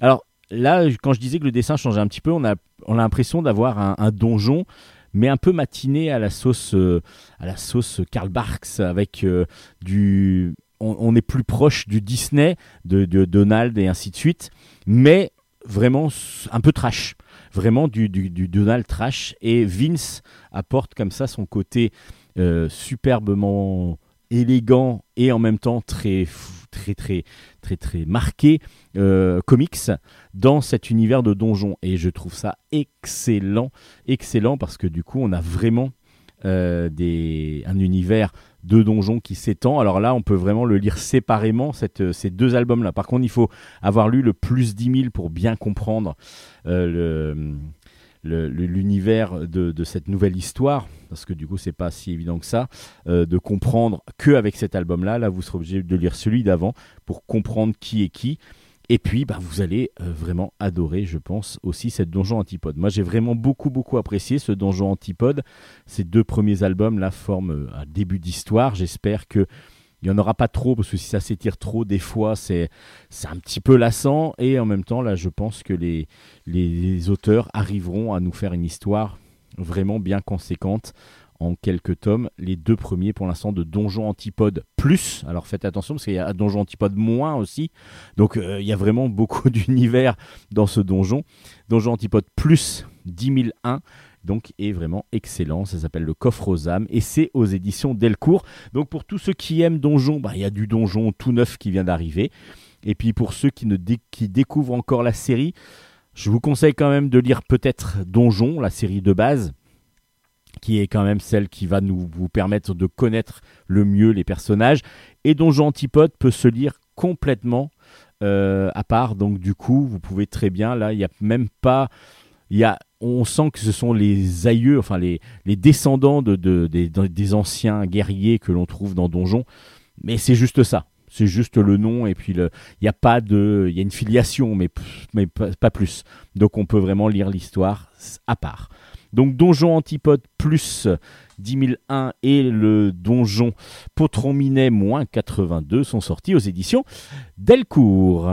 Alors là, quand je disais que le dessin changeait un petit peu, on a, on a l'impression d'avoir un, donjon, mais un peu matiné à la sauce, euh, à la sauce Karl Barks, avec euh, du... On, est plus proche du Disney, de, Donald et ainsi de suite, mais vraiment un peu trash. Vraiment du, du, Donald trash et Vince apporte comme ça son côté euh, superbement élégant et en même temps très très très très marqué euh, comics dans cet univers de donjon et je trouve ça excellent excellent parce que du coup on a vraiment euh, des, un univers de donjon qui s'étend. Alors là, on peut vraiment le lire séparément, cette- ces deux albums-là. Par contre, il faut avoir lu le plus 10 000 pour bien comprendre euh, le- l'univers de, cette nouvelle histoire, parce que du coup, c'est pas si évident que ça, euh, de comprendre que avec cet album-là. Là, vous serez obligé de lire celui d'avant pour comprendre qui est qui. Et puis, bah, vous allez euh, vraiment adorer, je pense, aussi cette donjon antipode. Moi, j'ai vraiment beaucoup, beaucoup apprécié ce donjon antipode. Ces deux premiers albums, là, forment euh, un début d'histoire. J'espère que il n'y en aura pas trop, parce que si ça s'étire trop, des fois, c'est un petit peu lassant. Et en même temps, là, je pense que les, auteurs arriveront à nous faire une histoire vraiment bien conséquente en quelques tomes. Les deux premiers, pour l'instant, de Donjon Antipode plus. Alors faites attention, parce qu'il y a Donjon Antipode moins aussi. Donc euh, il y a vraiment beaucoup d'univers dans ce donjon. Donjon Antipode plus 10 001 donc est vraiment excellent. Ça s'appelle Le Coffre aux âmes et c'est aux éditions Delcourt. Donc pour tous ceux qui aiment Donjon, bah, il y a du Donjon tout neuf qui vient d'arriver. Et puis pour ceux qui, ne découvrent encore la série, je vous conseille quand même de lire peut-être Donjon, la série de base, qui est quand même celle qui va nous vous permettre de connaître le mieux les personnages. Et Donjon Antipode peut se lire complètement euh, à part. Donc du coup, vous pouvez très bien, là, il n'y a même pas... Il y a, on sent que ce sont les aïeux, enfin les, descendants de, de- des, anciens guerriers que l'on trouve dans Donjon. Mais c'est juste ça. C'est juste le nom et puis il y a pas de, il y a une filiation, mais, mais pas, pas plus. Donc on peut vraiment lire l'histoire à part. Donc Donjon Antipode plus 10001 et le Donjon Potron Minet moins 82 sont sortis aux éditions Delcourt.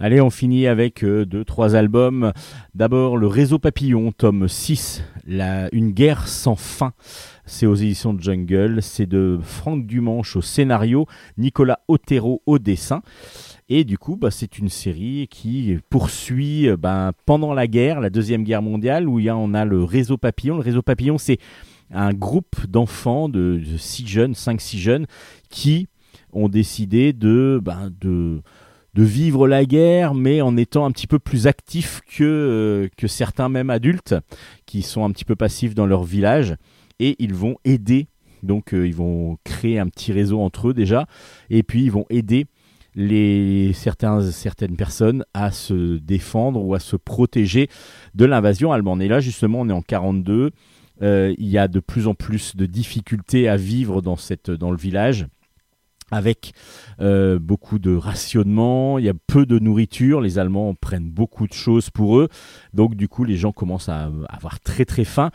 Allez, on finit avec euh, deux, trois albums. D'abord, Le Réseau Papillon, tome 6, la, Une guerre sans fin. C'est aux éditions de Jungle. C'est de Franck Dumanche au scénario, Nicolas Otero au dessin. Et du coup, bah, c'est une série qui poursuit euh, ben, pendant la guerre, la Deuxième Guerre mondiale, où il y a, on a le Réseau Papillon. Le Réseau Papillon, c'est un groupe d'enfants, de, six jeunes, 5-6 jeunes, qui ont décidé de, ben, de, de vivre la guerre, mais en étant un petit peu plus actifs que, euh, que certains même adultes, qui sont un petit peu passifs dans leur village, et ils vont aider, donc euh, ils vont créer un petit réseau entre eux déjà, et puis ils vont aider les, certains, certaines personnes à se défendre ou à se protéger de l'invasion allemande. Et là, justement, on est en 42. euh, il y a de plus en plus de difficultés à vivre dans, cette, dans le village avec euh, beaucoup de rationnement, il y a peu de nourriture, les Allemands prennent beaucoup de choses pour eux, donc du coup les gens commencent à avoir très très faim.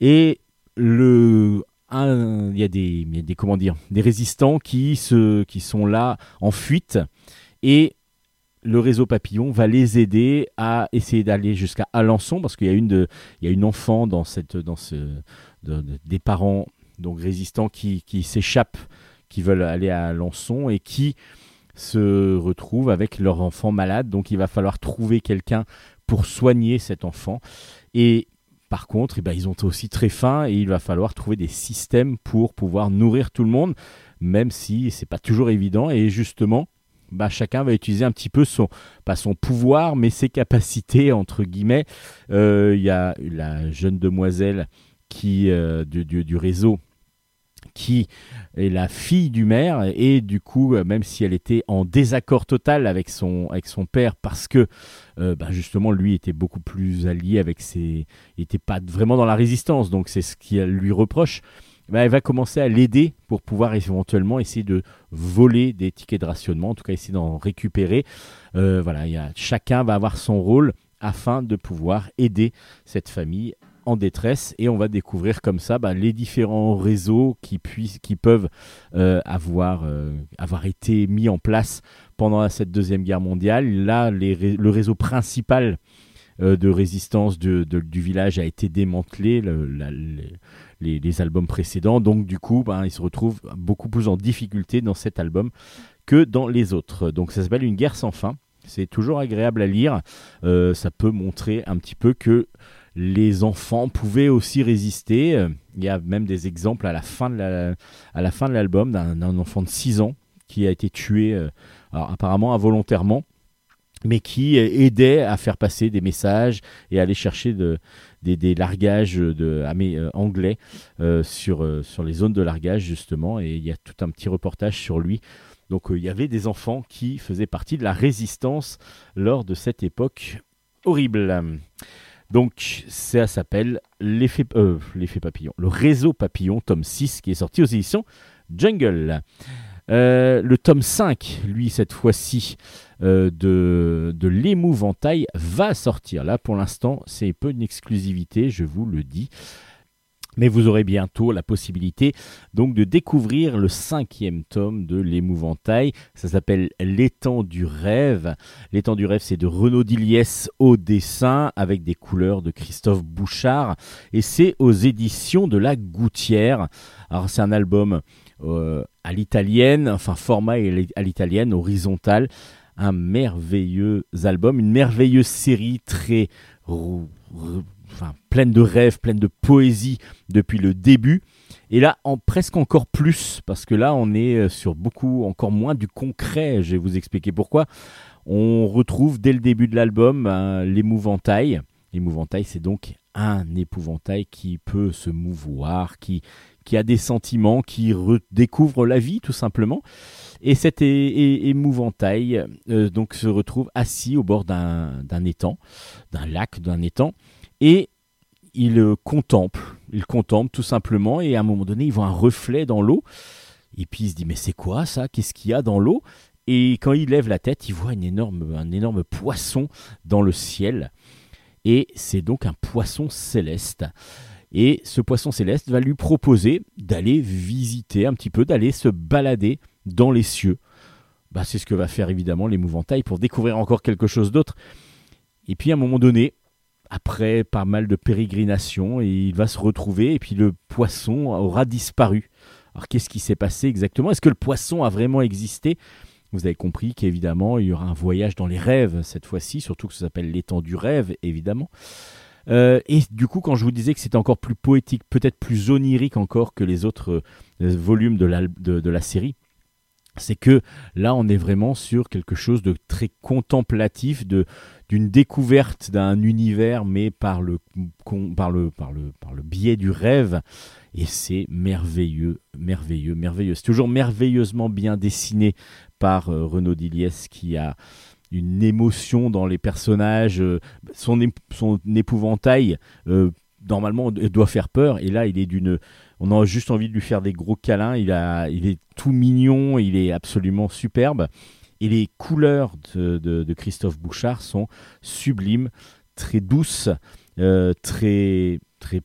Et le il y a des des comment dire des résistants qui se qui sont là en fuite et le réseau papillon va les aider à essayer d'aller jusqu'à Alençon parce qu'il y a une de il y a une enfant dans cette dans ce de- de- des parents donc résistants qui qui s'échappent qui veulent aller à Alençon et qui se retrouvent avec leur enfant malade donc il va falloir trouver quelqu'un pour soigner cet enfant et par contre, eh ben, ils ont aussi très faim et il va falloir trouver des systèmes pour pouvoir nourrir tout le monde, même si c'est pas toujours évident. Et justement, bah, chacun va utiliser un petit peu son, pas son pouvoir, mais ses capacités entre guillemets. Euh, Il y a la jeune demoiselle qui euh, du réseau qui est la fille du maire et du coup euh, même si elle était en désaccord total avec son avec son père parce que euh, bah, justement lui était beaucoup plus allié avec ses il n'était pas vraiment dans la résistance, donc c'est ce qu'elle lui reproche. Bah, elle va commencer à l'aider pour pouvoir éventuellement essayer de voler des tickets de rationnement, en tout cas essayer d'en récupérer. Euh, voilà, chacun va avoir son rôle afin de pouvoir aider cette famille en détresse et on va découvrir comme ça bah, les différents réseaux qui, puissent, qui peuvent euh, avoir, euh, avoir été mis en place pendant cette deuxième guerre mondiale. Là, les le réseau principal euh, de résistance de- du village a été démantelé, les, albums précédents. Donc du coup, ben, il se retrouve beaucoup plus en difficulté dans cet album que dans les autres. Donc ça s'appelle Une guerre sans fin. C'est toujours agréable à lire. Ça peut montrer un petit peu que les enfants pouvaient aussi résister. Il y a même des exemples à la fin de l'album d'un enfant de 6 ans qui a été tué, euh, alors, apparemment involontairement, mais qui euh, aidait à faire passer des messages et à aller chercher de, des, largages de, euh, anglais sur, les zones de largage, justement. Et il y a tout un petit reportage sur lui. Donc il y avait des enfants qui faisaient partie de la résistance lors de cette époque horrible. Donc ça s'appelle l'effet euh, papillon, le réseau papillon, tome 6, qui est sorti aux éditions Jungle. Euh, le tome 5, lui, cette fois-ci, euh, de, de l'émouvantail, va sortir. Là, pour l'instant, c'est peu une exclusivité, je vous le dis. Mais vous aurez bientôt la possibilité donc de découvrir le cinquième tome de l'émouvantail. Ça s'appelle L'étang du rêve. L'étang du rêve, c'est de Renaud Diliès au dessin avec des couleurs de Christophe Bouchard. Et c'est aux éditions de la Gouttière. Alors c'est un album euh, à l'italienne, enfin format à l'italienne, horizontal. Un merveilleux album, une merveilleuse série très pleine de rêves, pleine de poésie depuis le début. Et là, presque encore plus, parce que là, on est euh, sur beaucoup, encore moins du concret. Je vais vous expliquer pourquoi. On retrouve dès le début de l'album hein, l'épouvantail. L'épouvantail, c'est donc un épouvantail qui peut se mouvoir, qui, a des sentiments, qui redécouvre la vie, tout simplement. Et cet émouvantail euh, donc se retrouve assis au bord d'un étang, d'un lac, d'un étang, et il euh, contemple, il contemple tout simplement, et à un moment donné, il voit un reflet dans l'eau, et puis il se dit mais c'est quoi ça? Qu'est-ce qu'il y a dans l'eau? Et quand il lève la tête, il voit énorme, un énorme poisson dans le ciel, et c'est donc un poisson céleste. Et ce poisson céleste va lui proposer d'aller visiter un petit peu, d'aller se balader dans les cieux. Bah, c'est ce que va faire évidemment l'épouvantail pour découvrir encore quelque chose d'autre. Et puis à un moment donné, après pas mal de pérégrinations, il va se retrouver et puis le poisson aura disparu. Alors qu'est-ce qui s'est passé exactement? Est-ce que le poisson a vraiment existé? Vous avez compris qu'évidemment il y aura un voyage dans les rêves cette fois-ci, surtout que ça s'appelle l'étang du rêve évidemment. Euh, et du coup, quand je vous disais que c'était encore plus poétique, peut-être plus onirique encore que les autres euh, volumes de la série, c'est que là, on est vraiment sur quelque chose de très contemplatif, de d'une découverte d'un univers, mais par le, par le, par le, par le biais du rêve. Et c'est merveilleux, merveilleux, merveilleux. C'est toujours merveilleusement bien dessiné par euh, Renaud Diliès qui a une émotion dans les personnages. euh, son, ép- son épouvantail, euh, normalement, doit faire peur. Et là, il est d'une. On a juste envie de lui faire des gros câlins. Il, a, il est tout mignon, il est absolument superbe. Et les couleurs de, de- Christophe Bouchard sont sublimes, très douces, euh, très, très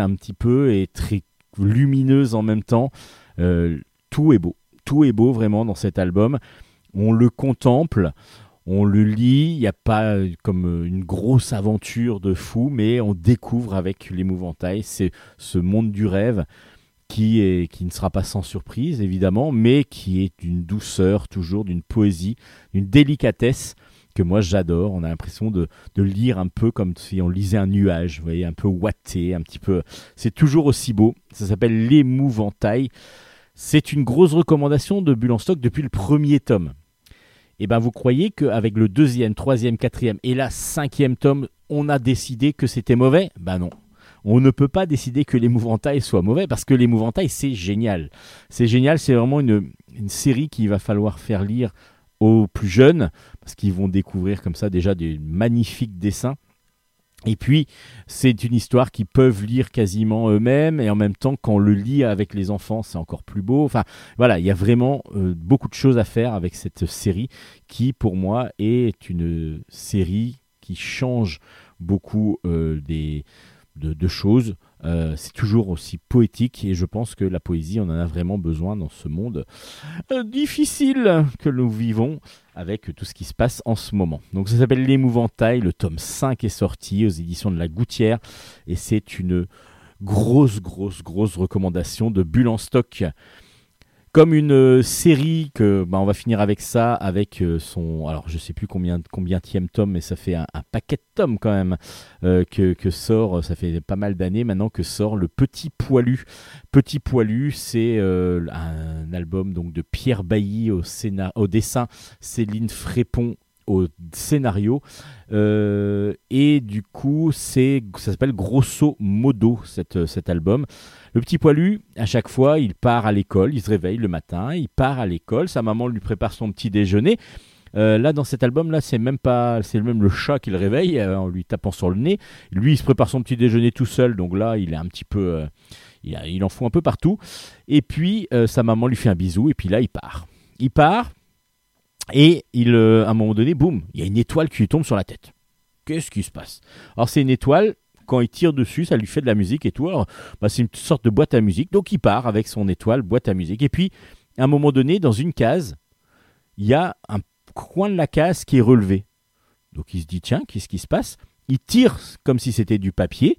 un petit peu et très lumineuse en même temps. Euh, tout est beau, tout est beau vraiment dans cet album. On le contemple, on le lit, il n'y a pas euh, comme une grosse aventure de fou, mais on découvre avec l'épouvantail c'est ce monde du rêve qui, est, qui ne sera pas sans surprise évidemment, mais qui est d'une douceur toujours, d'une poésie, d'une délicatesse que moi j'adore. On a l'impression de, de lire un peu comme si on lisait un nuage, vous voyez, un peu ouaté, un petit peu. C'est toujours aussi beau. Ça s'appelle L'épouvantail. C'est une grosse recommandation de Bulle en stock depuis le premier tome. Et ben vous croyez qu'avec le deuxième, troisième, quatrième et la cinquième tome, on a décidé que c'était mauvais? Ben non. On ne peut pas décider que l'épouvantail soit mauvais parce que l'épouvantail c'est génial. C'est génial, c'est vraiment une, une série qu'il va falloir faire lire aux plus jeunes parce qu'ils vont découvrir comme ça déjà des magnifiques dessins. Et puis, c'est une histoire qu'ils peuvent lire quasiment eux-mêmes, et en même temps, quand on le lit avec les enfants, c'est encore plus beau. Enfin, voilà, il y a vraiment euh, beaucoup de choses à faire avec cette série, qui, pour moi, est une série qui change beaucoup euh, des, de, choses. Euh, c'est toujours aussi poétique, et je pense que la poésie, on en a vraiment besoin dans ce monde euh, difficile que nous vivons avec tout ce qui se passe en ce moment. Donc ça s'appelle L'Émouvantail, le tome 5 est sorti aux éditions de La Gouttière et c'est une grosse, grosse, grosse recommandation de Bulle en stock. Comme une euh, série que bah, on va finir avec ça, avec euh, son alors je sais plus combien combien tome, mais ça fait un, paquet de tomes quand même euh, que, sort. Ça fait pas mal d'années maintenant que sort le Petit Poilu. Petit Poilu, c'est un album donc de Pierre Bailly au, scénar- au dessin, Céline Frépon au scénario. Euh, et du coup c'est ça s'appelle grosso modo cette, cet album. Le petit poilu à chaque fois il part à l'école il se réveille le matin il part à l'école sa maman lui prépare son petit déjeuner. Euh, là dans cet album là c'est même pas c'est même le chat qui le réveille euh, en lui tapant sur le nez. Lui il se prépare son petit déjeuner tout seul donc là il est un petit peu euh, il, il en fout un peu partout. Et puis euh, sa maman lui fait un bisou et puis là il part. Il part et il, euh, à un moment donné, boum, il y a une étoile qui lui tombe sur la tête. Qu'est-ce qui se passe? Alors c'est une étoile, quand il tire dessus, ça lui fait de la musique et tout. Alors, bah, c'est une sorte de boîte à musique. Donc il part avec son étoile, boîte à musique. Et puis, à un moment donné, dans une case, il y a un coin de la case qui est relevé. Donc il se dit, tiens, qu'est-ce qui se passe? Il tire comme si c'était du papier.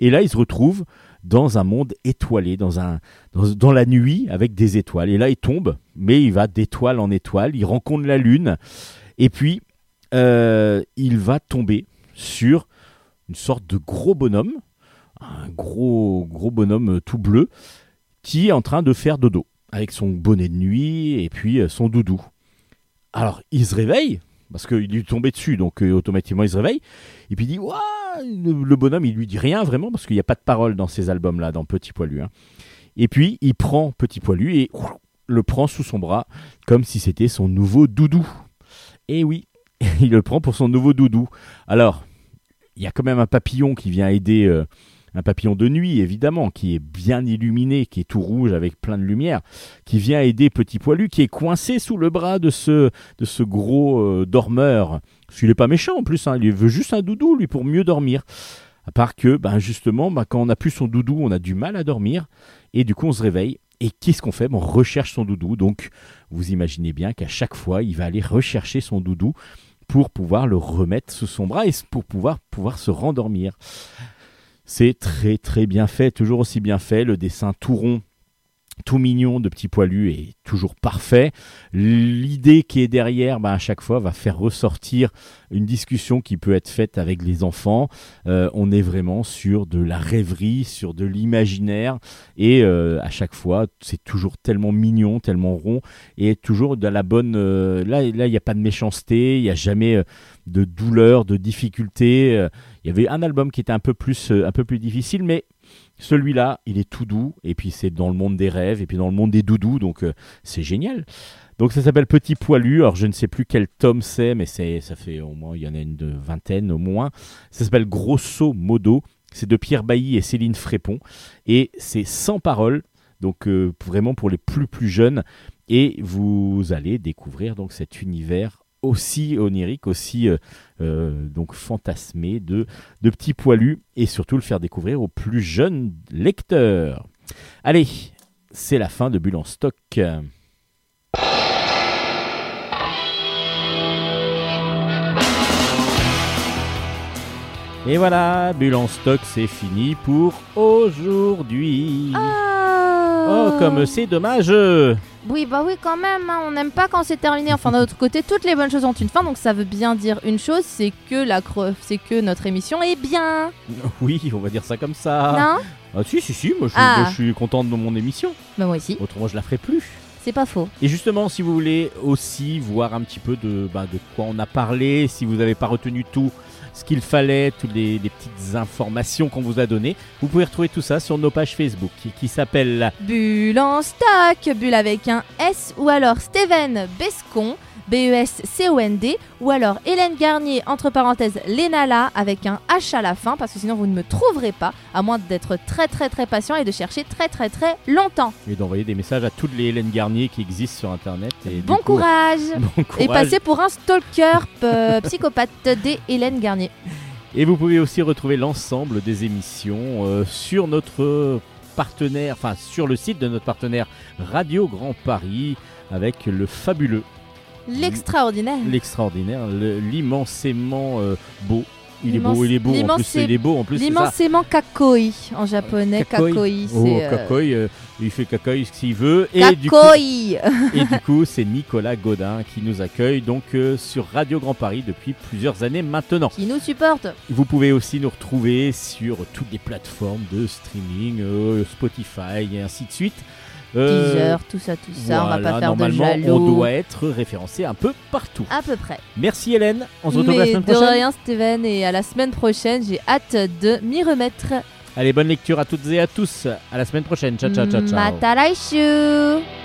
Et là, il se retrouve dans un monde étoilé, dans, la nuit avec des étoiles. Et là, il tombe, mais il va d'étoile en étoile, il rencontre la lune, et puis euh, il va tomber sur une sorte de gros bonhomme, un gros, gros bonhomme euh, tout bleu, qui est en train de faire dodo, avec son bonnet de nuit et puis euh, son doudou. Alors, il se réveille, parce qu'il lui est tombé dessus, donc euh, automatiquement il se réveille, et puis il dit le, bonhomme, il lui dit rien vraiment, parce qu'il n'y a pas de parole dans ces albums-là, dans Petit Poilu. hein. Et puis, il prend Petit Poilu et le prend sous son bras, comme si c'était son nouveau doudou. Et oui, il le prend pour son nouveau doudou. Alors, il y a quand même un papillon qui vient aider, euh, un papillon de nuit évidemment, qui est bien illuminé, qui est tout rouge avec plein de lumière, qui vient aider Petit Poilu, qui est coincé sous le bras de ce, de ce gros euh, dormeur. Parce qu'il n'est pas méchant en plus, hein, il veut juste un doudou lui pour mieux dormir. À part que, ben justement, ben, quand on n'a plus son doudou, on a du mal à dormir. Et du coup, on se réveille. Et qu'est-ce qu'on fait? Ben, On recherche son doudou. Donc, vous imaginez bien qu'à chaque fois, il va aller rechercher son doudou pour pouvoir le remettre sous son bras et pour pouvoir, pouvoir se rendormir. C'est très très bien fait, toujours aussi bien fait. Le dessin tout rond, tout mignon de Petit Poilu est toujours parfait. L'idée qui est derrière, ben, à chaque fois, va faire ressortir une discussion qui peut être faite avec les enfants. Euh, on est vraiment sur de la rêverie, sur de l'imaginaire, et euh, à chaque fois, c'est toujours tellement mignon, tellement rond, et toujours de la bonne. euh, là, là, il n'y a pas de méchanceté, il n'y a jamais de douleur, de difficulté. Il y avait un album qui était un peu plus, un peu plus difficile, mais celui-là, il est tout doux, et puis c'est dans le monde des rêves, et puis dans le monde des doudous, donc euh, c'est génial. Donc ça s'appelle Petit Poilu, alors je ne sais plus quel tome c'est, mais ça fait au moins, il y en a une de vingtaine au moins. Ça s'appelle Grosso Modo, c'est de Pierre Bailly et Céline Frépon, et c'est sans parole, donc euh, vraiment pour les plus plus jeunes, et vous allez découvrir donc cet univers aussi onirique, aussi euh, euh, donc fantasmé de, de petits poilus et surtout le faire découvrir aux plus jeunes lecteurs. Allez, c'est la fin de Bulle stock. Et voilà, Bulle en stock, c'est fini pour aujourd'hui. Oh, comme c'est dommage. Oui, bah oui, quand même. hein, On n'aime pas quand c'est terminé. Enfin, d'un autre côté, toutes les bonnes choses ont une fin. Donc, ça veut bien dire une chose c'est que, la c'est que notre émission est bien. Oui, on va dire ça comme ça. Non? Ah si, si, si, moi je, Ah. moi, je suis content de mon émission. Bah, moi aussi. Autrement, je la ferai plus. C'est pas faux. Et justement, si vous voulez aussi voir un petit peu de, bah, de quoi on a parlé, si vous n'avez pas retenu tout ce qu'il fallait, toutes les, petites informations qu'on vous a données, vous pouvez retrouver tout ça sur nos pages Facebook qui, qui s'appellent Bulle en stock. Bulle avec un S. Ou alors Steven Bescon. B-E-S-C-O-N-D. Ou alors Hélène Garnier, entre parenthèses, Lénala, avec un H à la fin. Parce que sinon, vous ne me trouverez pas. À moins d'être très, très, très patient et de chercher très, très, très longtemps. et d'envoyer des messages à toutes les Hélène Garnier qui existent sur Internet. Et Bon coup, courage. Bon Et courage. passer pour un stalker euh, psychopathe des Hélène Garnier. Et vous pouvez aussi retrouver l'ensemble des émissions euh, sur notre partenaire, enfin sur le site de notre partenaire Radio Grand Paris avec le fabuleux, L'extraordinaire. l'extraordinaire, le- l'immensément euh, beau. Il est beau, il est beau. En plus, il est beau. En plus. L'immensément kakoi en japonais. Kakoi. Kakoi, Oh, c'est. euh, Kakoi, euh, il fait kakoi s'il veut. Et du coup, Kakoi et du coup, c'est Nicolas Godin qui nous accueille donc euh, sur Radio Grand Paris depuis plusieurs années maintenant. qui nous supporte. Vous pouvez aussi nous retrouver sur toutes les plateformes de streaming, euh, Spotify et ainsi de suite. Euh, Teaser, tout ça, tout ça. on va voilà, pas faire de jaloux. on doit être référencé un peu partout. À peu près. Merci Hélène, on se retrouve la semaine de prochaine. rien, Steven. Et à la semaine prochaine, j'ai hâte de m'y remettre. Allez, bonne lecture à toutes et à tous. À la semaine prochaine. Ciao, ciao, ciao, ciao.